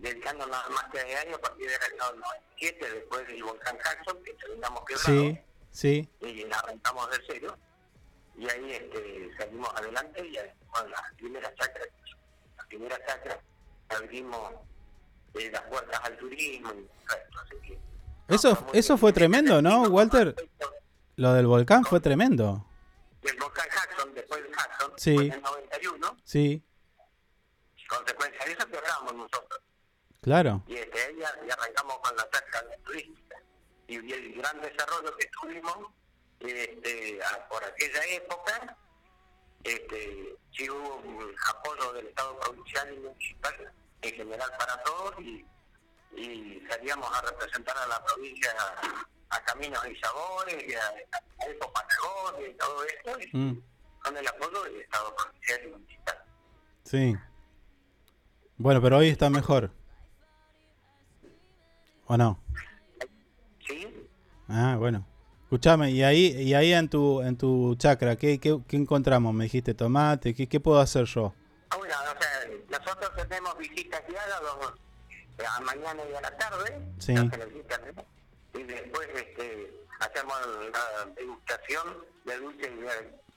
dedicándonos nada más que de año a partir del año 97, después del volcán Jackson, que terminamos quebrados, Sí, sí, y arrancamos de cero, y ahí este, salimos adelante y bueno, la primera chacra, la primera chacra abrimos eh, las puertas al turismo. Y, así que, Eso, eso fue tremendo, ¿no, Walter? Lo del volcán fue tremendo. el volcán Jackson, después del Jackson, Sí. en el 91, Sí, consecuencia de eso quebramos nosotros. Claro. y ahí ya, ya arrancamos con la tasca turística. Y, y el gran desarrollo que tuvimos este, a- por aquella época, este, sí hubo un apoyo del Estado provincial y municipal en general para todos y, y salíamos a representar a la provincia a, a Caminos y Sabores, y a, a Eco Patagonia y todo esto, y Mm, con el apoyo del Estado provincial y municipal. sí. Bueno, pero hoy está mejor. ¿O no? ¿Sí? Ah, bueno. Escuchame, y ahí, y ahí en tu, en tu chacra, ¿qué, qué, qué encontramos? Me dijiste tomate, ¿qué, qué puedo hacer yo? Ah, Bueno, o sea, nosotros tenemos visitas guiadas a la mañana y a la tarde, Sí. y después este, hacemos la degustación de dulces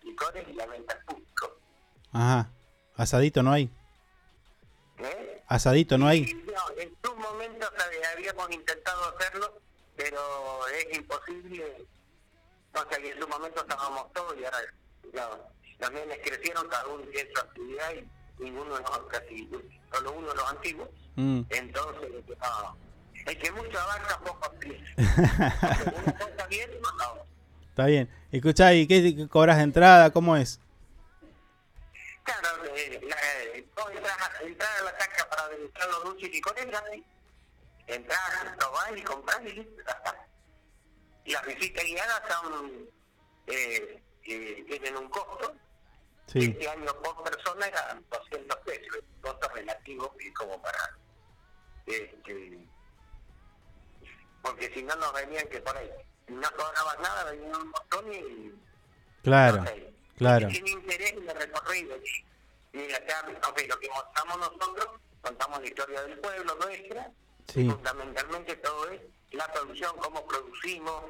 y licores y la venta al público. Ajá. Asadito no hay. ¿Eh? Asadito no hay. No, en su momento habíamos intentado hacerlo, pero es imposible. O sea, que en su momento estábamos todos y ahora no, los nenes crecieron, cada uno tiene su actividad y ninguno los casi, solo uno de los antiguos. Mm. Entonces, no, es que mucho abarca, poco cosa bien, no. Está bien. Escuchá, ¿y qué, qué cobras de entrada? ¿Cómo es? Claro, eh, la, eh, vos entras, a- entras a la caja para degustar los dulces y licores gratis. Entras, probás y compras y listo. Y las visitas guiadas son, eh, eh, tienen un costo. Sí. Este año por persona era 200 pesos, un costo relativo y como para... Este, porque si no nos venían que por ahí no cobraban nada, venían un montón y Claro, no sé, claro. sin interés en el recorrido. Y acá, ok, lo que mostramos nosotros, contamos la historia del pueblo nuestra, Sí. fundamentalmente todo es la producción, cómo producimos,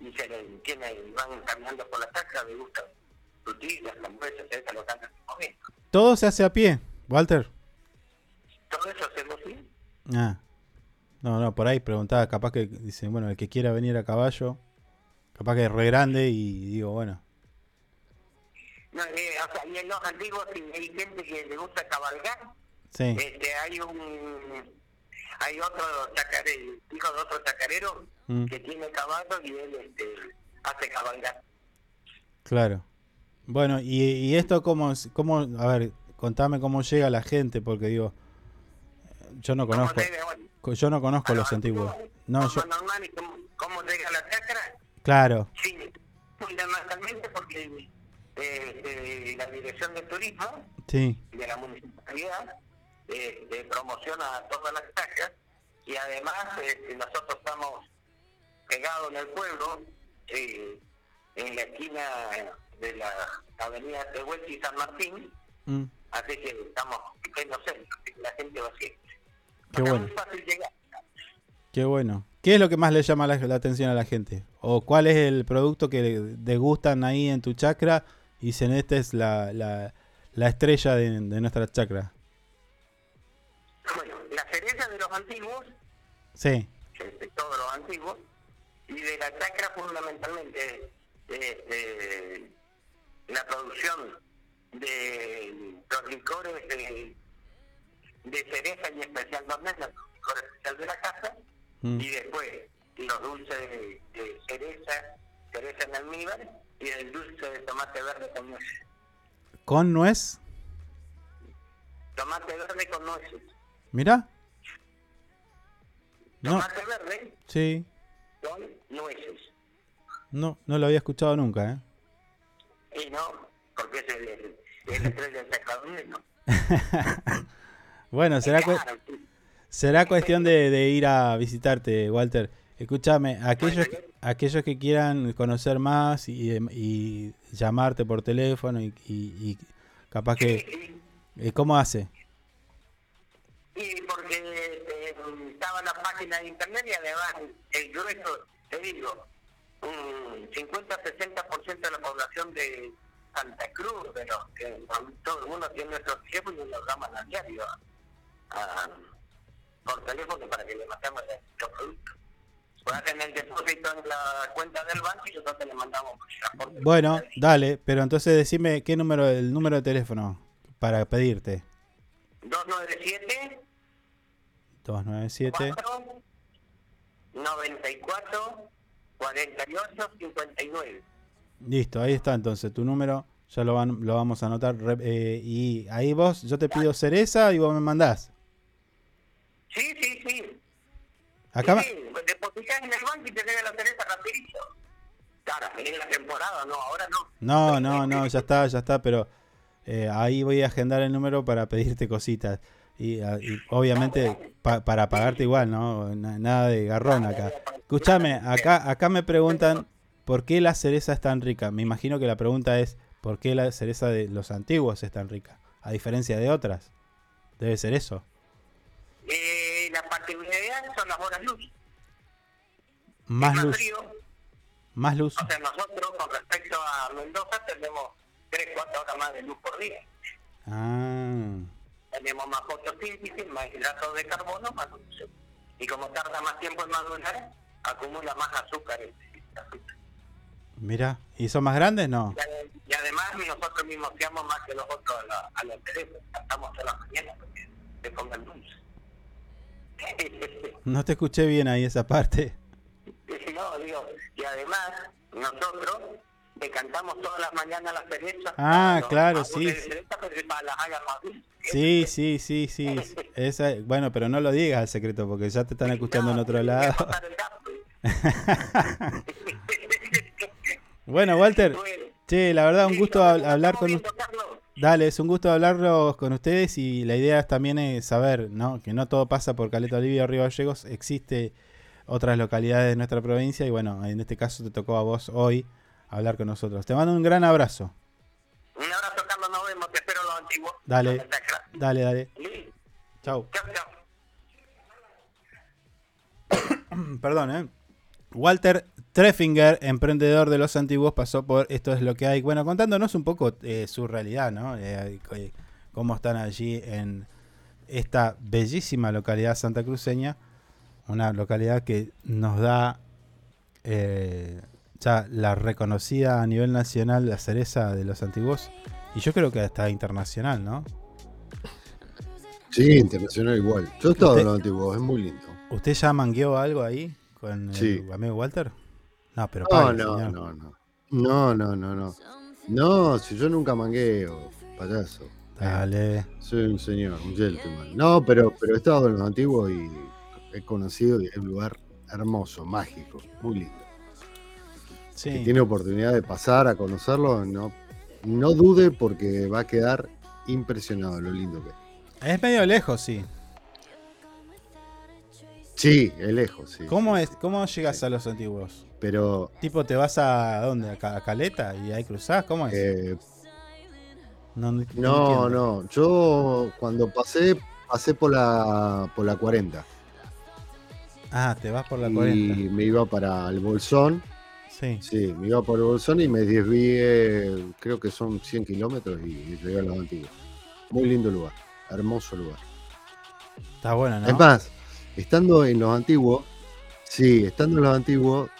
y se le, quienes van caminando por la casa, le gustan frutillas, hamburguesas, etcétera, lo que andan comiendo. Todo se hace a pie, Walter. Todo eso hacemos así. Ah. No, no, por ahí preguntaba, capaz que dicen, bueno, el que quiera venir a caballo, capaz que es re grande y digo, bueno. No, eh, o sea, y en los antiguos, si hay gente que le gusta cabalgar, Sí. este, hay un hay otro chacarero, hijo de otro chacarero Mm. que tiene caballo y él este, hace cabalgar. Claro. Bueno, y, y esto cómo, cómo, a ver, contame cómo llega la gente, porque digo, yo no conozco, yo no conozco los antiguos. No, yo, normal cómo llega la chacra, claro, sí, fundamentalmente porque eh, la dirección de turismo sí, de la municipalidad eh, eh, promociona a todas las chacras y además eh, nosotros estamos pegados en el pueblo, eh, en la esquina de la avenida Tehuelche y San Martín, mm, así que estamos centro, que la gente va siempre. qué bueno, fácil llegar. qué bueno. ¿Qué es lo que más le llama la, la atención a la gente? ¿O cuál es el producto que degustan ahí en tu chacra y dicen, esta es la, la, la estrella de, de nuestra chacra? Bueno, la cereza de los antiguos, Sí, de todos los antiguos, y de la chacra fundamentalmente eh, eh, la producción de los licores de, de cereza y especial Dornés, el licor especial de la casa, Mm. y después los dulces de, de cereza, cereza en almíbar, y el dulce de tomate verde con nueces. con nuez, Tomate verde con nueces. mira. No, Tomate verde sí, con nueces. no, no lo había escuchado nunca, ¿eh? Y no, porque es el, el, el estrella ¿no? Bueno, será, Claro, sí. será cuestión de, de ir a visitarte, Walter. Escúchame, aquellos, que- aquellos que quieran conocer más y, em, y llamarte por teléfono y, y- y capaz que... eh, ¿Cómo hace? Y porque eh, estaba la página de internet y además el grueso, te digo, un 50-60% de la población de Santa Cruz, los que todo el mundo tiene nuestros tiempos y nos llaman al diario. a- por teléfono para que le mandemos los productos. Tener el depósito en la cuenta del banco y nosotros le mandamos. Bueno, dale, pero entonces decime qué número, el número de teléfono para pedirte. 297 297 4 94 48 59. Listo, ahí está entonces tu número. Ya lo, van, lo vamos a anotar. eh, y ahí vos, yo te pido cereza y vos me mandás. Sí, sí, sí. Acá Sí, en el banco y te llega la cereza rapidito. Claro, en la temporada, no, ahora no. No, no, no, ya está, ya está, pero eh, ahí voy a agendar el número para pedirte cositas. Y, ah, y obviamente pa- para pagarte igual, ¿no? Na- nada de garrón acá. Escúchame, acá, acá me preguntan por qué la cereza es tan rica. Me imagino que la pregunta es por qué la cereza de los antiguos es tan rica, a diferencia de otras. Debe ser eso. Eh, la particularidad son las horas luz. Más más luz, frío. más luz. O sea, nosotros con respecto a Mendoza tenemos 3, 4 horas más de luz por día. Ah, Tenemos más fotosíntesis, más hidratos de carbono, más luz. Y como tarda más tiempo en madurar, acumula más azúcar. mira, ¿y son más grandes? No. Y Y además nosotros mismos seamos más que los otros a la, a la cereza. Cantamos todas las mañanas porque se pongan dulce. No te escuché bien ahí esa parte. No, digo, y además nosotros le cantamos todas las mañanas las cerezas. Ah, claro, árboles sí. Sí, sí, sí, sí. Esa, bueno, pero no lo digas al secreto porque ya te están escuchando en otro lado. Bueno, Walter, che, la verdad, un gusto hab- hablar con ustedes. Dale, es un gusto hablarlo con ustedes y la idea también es saber, ¿no? Que no todo pasa por Caleta Olivia o Río Gallegos, existe otras localidades de nuestra provincia y bueno, en este caso te tocó a vos hoy hablar con nosotros. Te mando un gran abrazo. Un abrazo, Carlos, nos vemos, te espero los antiguos. Dale, dale, dale. Sí. Chau. Chao, chao. Perdón, ¿eh? Walter Treffinger, emprendedor de los antiguos, pasó por Esto es lo que hay. Bueno, contándonos un poco eh, su realidad, ¿no? Eh, eh, cómo están allí en esta bellísima localidad santacruceña. Una localidad que nos da eh, ya la reconocida a nivel nacional la cereza de los antiguos. Y yo creo que hasta internacional, ¿no? Sí, internacional igual. Yo he estado en los antiguos, es muy lindo. ¿Usted ya mangueó algo ahí con Sí. el amigo Walter? No, pero No, pague, no, señor. no, no. No, no, no, no. No, si yo nunca mangueo, payaso. Dale. Soy un señor, un gentleman. No, pero, pero he estado en los antiguos y he conocido y es un lugar hermoso, mágico, muy lindo. Sí. Si tiene oportunidad de pasar a conocerlo, no, no dude porque va a quedar impresionado lo lindo que es. Es medio lejos, sí. Sí, es lejos, sí. ¿Cómo es? ¿Cómo llegas a los antiguos? Pero Tipo, ¿te vas a dónde? ¿A, Ca- a Caleta y ahí cruzás? ¿Cómo es? eh, no, no, no, no. Yo cuando pasé, pasé por la, por la 40. Ah, te vas por la y 40. me iba para el Bolsón. Sí. Sí, me iba por el Bolsón y me desvié, creo que son 100 kilómetros y llegué a los antiguos. Muy lindo lugar, hermoso lugar. Está bueno, ¿no? Es más, estando en los antiguos, sí, estando en los antiguos,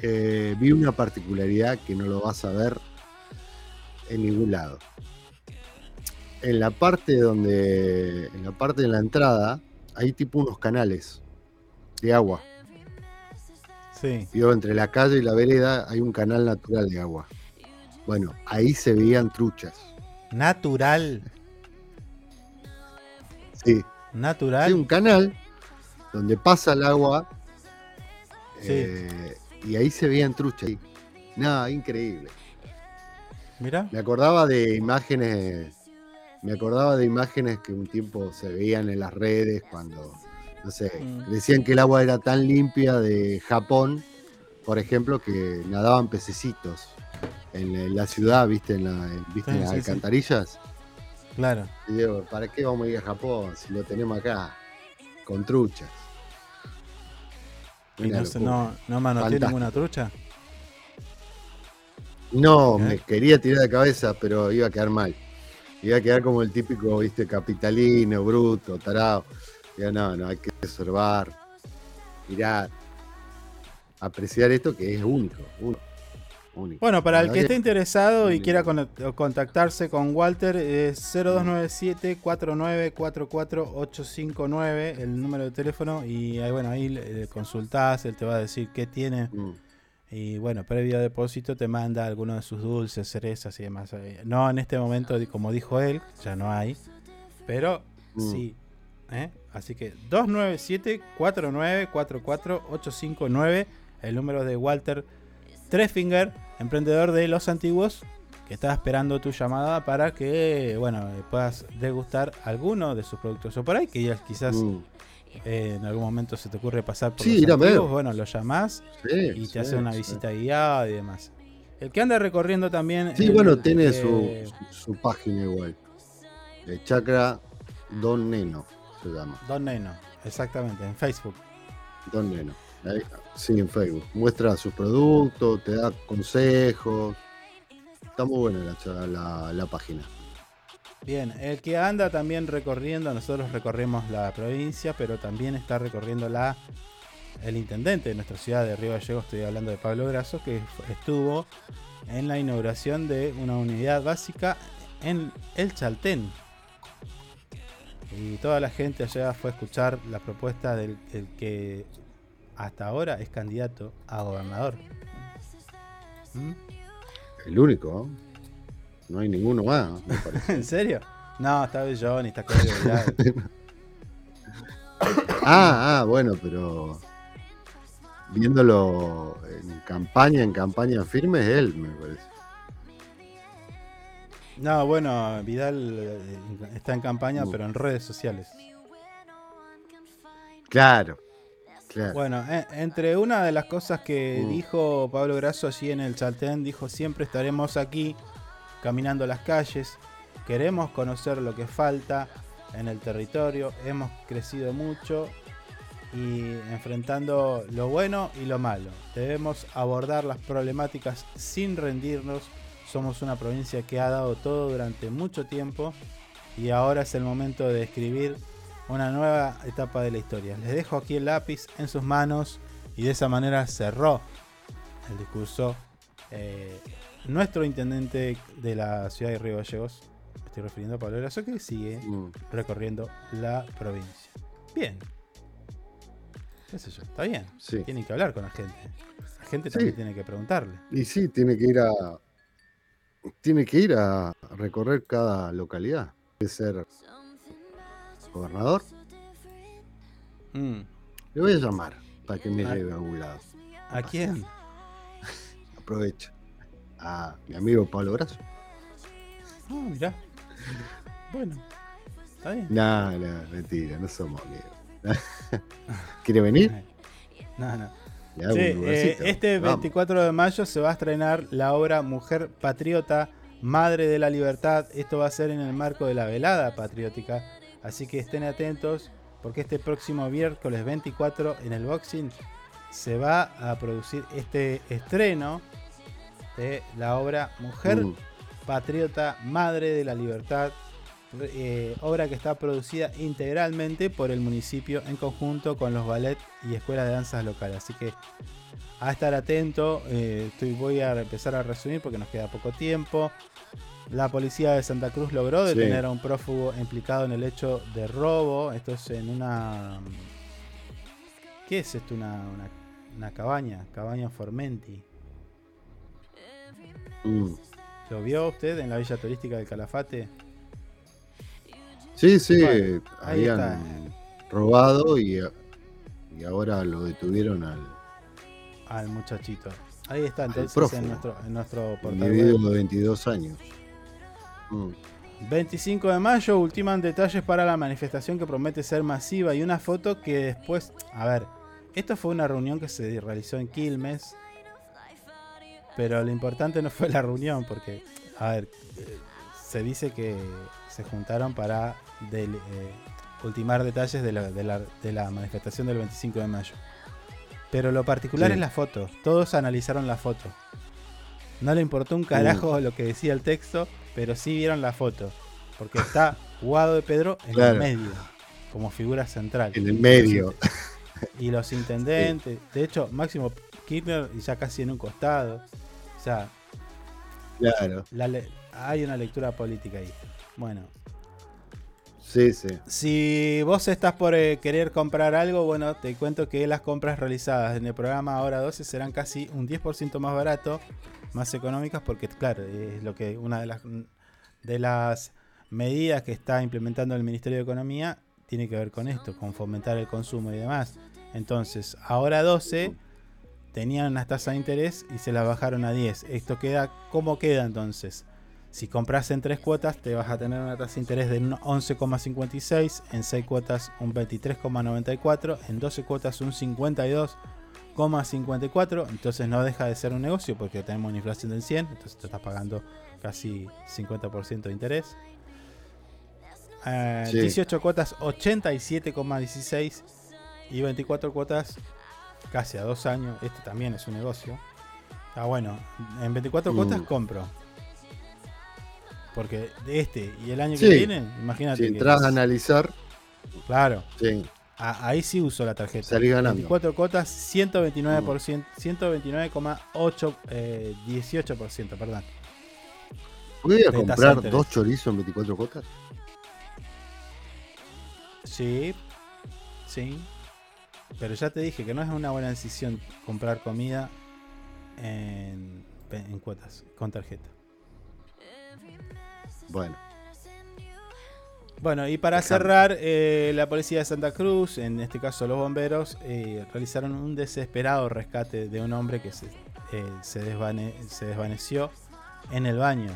eh, vi una particularidad que no lo vas a ver en ningún lado. En la parte donde, en la parte de la entrada, hay tipo unos canales de agua. Sí. Yo entre la calle y la vereda hay un canal natural de agua. Bueno, ahí se veían truchas. Natural. Sí. Natural. Hay un canal donde pasa el agua Sí. eh, y ahí se veían truchas. Nada, increíble. Mira. Me acordaba de imágenes, me acordaba de imágenes que un tiempo se veían en las redes cuando, no sé, Mm. decían que el agua era tan limpia de Japón, por ejemplo, que nadaban pececitos en, en la ciudad, viste, en, la, en- ¿viste, Sí, en las sí, sí. alcantarillas. Claro. Y digo, ¿para qué vamos a ir a Japón si lo tenemos acá? Con truchas. ¿Y no, no, no Fantástico. ninguna trucha? No, ¿Eh? me quería tirar de cabeza, pero iba a quedar mal. Iba a quedar como el típico, viste, capitalino, bruto, tarado. Ya no, no, hay que observar, mirar, apreciar esto que es único, único. único. Bueno, para el que esté interesado y quiera con- contactarse con Walter, es 0297-4944-859, el número de teléfono. Y ahí, bueno, ahí le consultás, él te va a decir qué tiene. Mm. Y bueno, previo depósito te manda algunos de sus dulces, cerezas y demás. Eh, No en este momento, como dijo él, ya no hay. Pero Mm. sí. ¿eh? Así que 297-4944-859, el número de Walter Trefinger, emprendedor de los antiguos, que está esperando tu llamada para que, bueno, eh, puedas degustar alguno de sus productos. O por ahí que ya quizás Mm. eh, en algún momento se te ocurre pasar por Sí, los antiguos, bueno, lo llamás Sí, y sí, te hace una visita guiada y demás. El que anda recorriendo también. Sí, el, bueno, tiene eh, su, su página igual. El Chakra Don Neno se llama. Don Neno, exactamente, en Facebook. Don Neno. Ahí, sí, en Facebook. Muestra sus productos, te da consejos. Está muy buena la, la, la página. Bien, el que anda también recorriendo, nosotros recorremos la provincia, pero también está recorriendo la el intendente de nuestra ciudad de Río Gallegos, estoy hablando de Pablo Grasso, que estuvo en la inauguración de una unidad básica en el Chaltén. Y toda la gente allá fue a escuchar la propuesta del, del que hasta ahora es candidato a gobernador. ¿Mm? El único, ¿no? No hay ninguno más, me parece. ¿En serio? No, está Bellón y está Claudio ah, ah, bueno, pero viéndolo en campaña, en campaña firme, es él, me parece. No, bueno, Vidal eh, está en campaña, pero en redes sociales. Claro, claro. Bueno, eh, entre una de las cosas que dijo Pablo Grasso allí en el Chaltén, dijo siempre estaremos aquí caminando las calles, queremos conocer lo que falta en el territorio, hemos crecido mucho y enfrentando lo bueno y lo malo. Debemos abordar las problemáticas sin rendirnos. Somos una provincia que ha dado todo durante mucho tiempo y ahora es el momento de escribir una nueva etapa de la historia. Les dejo aquí el lápiz en sus manos y de esa manera cerró el discurso eh, nuestro intendente de la ciudad de Río Gallegos. Me estoy refiriendo a Pablo Grasso que sigue Mm. recorriendo la provincia. Bien. ¿Qué sé yo? Está bien. Sí. Tienen que hablar con la gente. La gente Sí. también tiene que preguntarle. Y sí, tiene que ir a. Tiene que ir a recorrer cada localidad. De ser gobernador. Mm. Le voy a llamar para que me Ah. lleve a algún lado. ¿A quién? Aprovecho. A mi amigo Pablo Brazo. Ah, mirá. Bueno. Está bien. No, no, mentira, no somos amigos. ¿Quiere venir? No, no. Sí, eh, este Vamos. 24 de mayo se va a estrenar la obra Mujer Patriota, Madre de la Libertad. Esto va a ser en el marco de la velada patriótica. Así que estén atentos porque este próximo miércoles 24 en el Boxing se va a producir este estreno de la obra Mujer Mm. Patriota, Madre de la Libertad, eh, obra que está producida integralmente por el municipio en conjunto con los ballet y escuelas de danzas locales. Así que a estar atento, eh, estoy, voy a empezar a resumir porque nos queda poco tiempo. La policía de Santa Cruz logró Sí. detener a un prófugo implicado en el hecho de robo. Esto es en una... ¿Qué es esto? Una, una, una cabaña, cabaña Formenti. Mm. ¿Lo vio usted en la villa turística del Calafate? Sí, sí, Bueno, ahí habían robado y, y ahora lo detuvieron al Al muchachito. Ahí está, entonces prófugo. en nuestro, en nuestro portal individuo de 22 años. Mm. 25 de mayo, ultiman detalles para la manifestación que promete ser masiva y una foto que después... A ver, esto fue una reunión que se realizó en Quilmes, pero lo importante no fue la reunión, porque, a ver, eh, se dice que se juntaron para del- eh, ultimar detalles de la, de la- de la manifestación del 25 de mayo. Pero lo particular Sí. es la foto, todos analizaron la foto. No le importó un carajo lo que decía el texto, pero sí vieron la foto. Porque está Guado de Pedro en Claro. el medio, como figura central. En el medio. Y los intendentes, de hecho, Máximo Kirchner ya casi en un costado. O sea, Claro. la hay una lectura política ahí. Bueno, Sí, sí. si vos estás por eh, querer comprar algo, bueno, te cuento que las compras realizadas en el programa Ahora 12 serán casi un 10% más barato, más económicas, porque claro, es lo que una de las de las medidas que está implementando el Ministerio de Economía tiene que ver con esto, con fomentar el consumo y demás. Entonces, ahora 12 tenían unas tasas de interés y se las bajaron a 10. Esto queda, ¿cómo queda entonces? Si compras en tres cuotas, te vas a tener una tasa de interés de un 11,56, en 6 cuotas un 23,94, en 12 cuotas un 52,54. Entonces no deja de ser un negocio porque tenemos una inflación del 100, entonces te estás pagando casi 50% de interés. Eh, Sí. 18 cuotas 87,16 y 24 cuotas casi a dos años. Este también es un negocio. Ah, bueno, en 24 Mm. cuotas compro. Porque de este y el año Sí. que viene, imagínate. Si entras a analizar, Claro, sí. a- ahí sí uso la tarjeta. Salís ganando. 24 cuotas, 129%, 129,8, eh, 18%, perdón. ¿Voy a comprar dos chorizos en 24 cuotas? Sí, sí. Pero ya te dije que no es una buena decisión comprar comida en, en cuotas, con tarjeta. Bueno. Bueno, y para cerrar, eh, la policía de Santa Cruz, en este caso los bomberos, eh, realizaron un desesperado rescate de un hombre que se, eh, se, desvane- se desvaneció en el baño.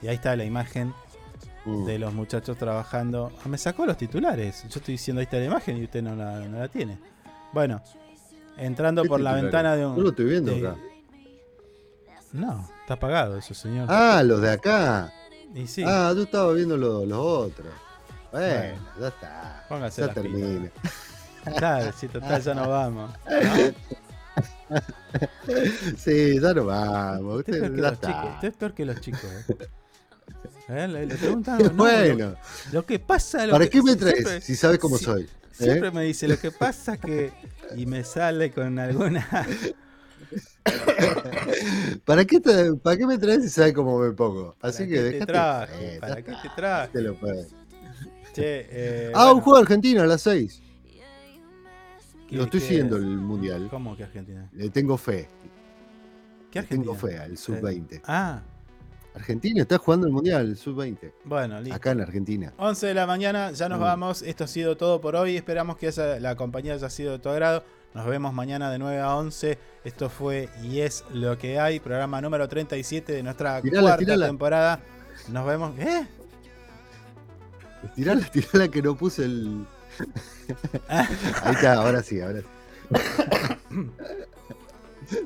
Y ahí está la imagen Mm. de los muchachos trabajando. Ah, me sacó los titulares. Yo estoy diciendo ahí está la imagen y usted no la, no la tiene. Bueno, entrando ¿Qué por la ventana de un. No lo estoy viendo de- acá. No, está apagado eso, señor. Ah, los de acá. Y sí. Ah, yo estaba viendo los, los otros. Bueno, Bueno. ya está. Póngase ya termina. Claro, si total ya nos vamos. sí, ya no vamos. Usted es Usted, ya los chicos. está. Usted es peor que los chicos. ¿eh? ¿Eh? Le, le preguntan, no, bueno, Lo, lo que pasa. Lo ¿para que- qué me siempre- traes si sabes cómo si- soy? Siempre ¿Eh? me dice lo que pasa que. Y me sale con alguna. ¿Para qué, te- ¿Para qué me traes si sabes cómo me pongo? Así ¿Para que qué te dejate. traje? joder, ¿Para ya qué te traje? te lo puedes. Che, eh, Ah, un bueno, juego argentino a las 6. ¿qué- Lo estoy siguiendo el mundial. ¿Cómo que Argentina? Le tengo fe. ¿Qué Le tengo Argentina? fe al sub-20. Ah, Argentina está jugando el mundial, el sub-20. bueno, listo. Acá en Argentina. 11 de la mañana, ya nos Mm. vamos. Esto ha sido todo por hoy. Esperamos que esa- la compañía haya sido de tu agrado. Nos vemos mañana de 9 a 11. Esto fue Y es lo que hay, programa número 37 de nuestra Tirala, cuarta tirala. temporada. Nos vemos. ¿Eh? Tirala, tirala que no puse el. Ahí está, ahora sí, ahora sí.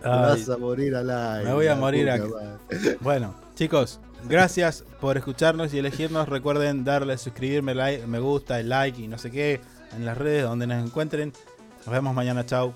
Ay, vas a morir al aire. me voy a morir madre. Bueno, chicos, gracias por escucharnos y elegirnos. Recuerden darle suscribirme, like, me gusta, el like y no sé qué en las redes donde nos encuentren. Nos vemos mañana, chau.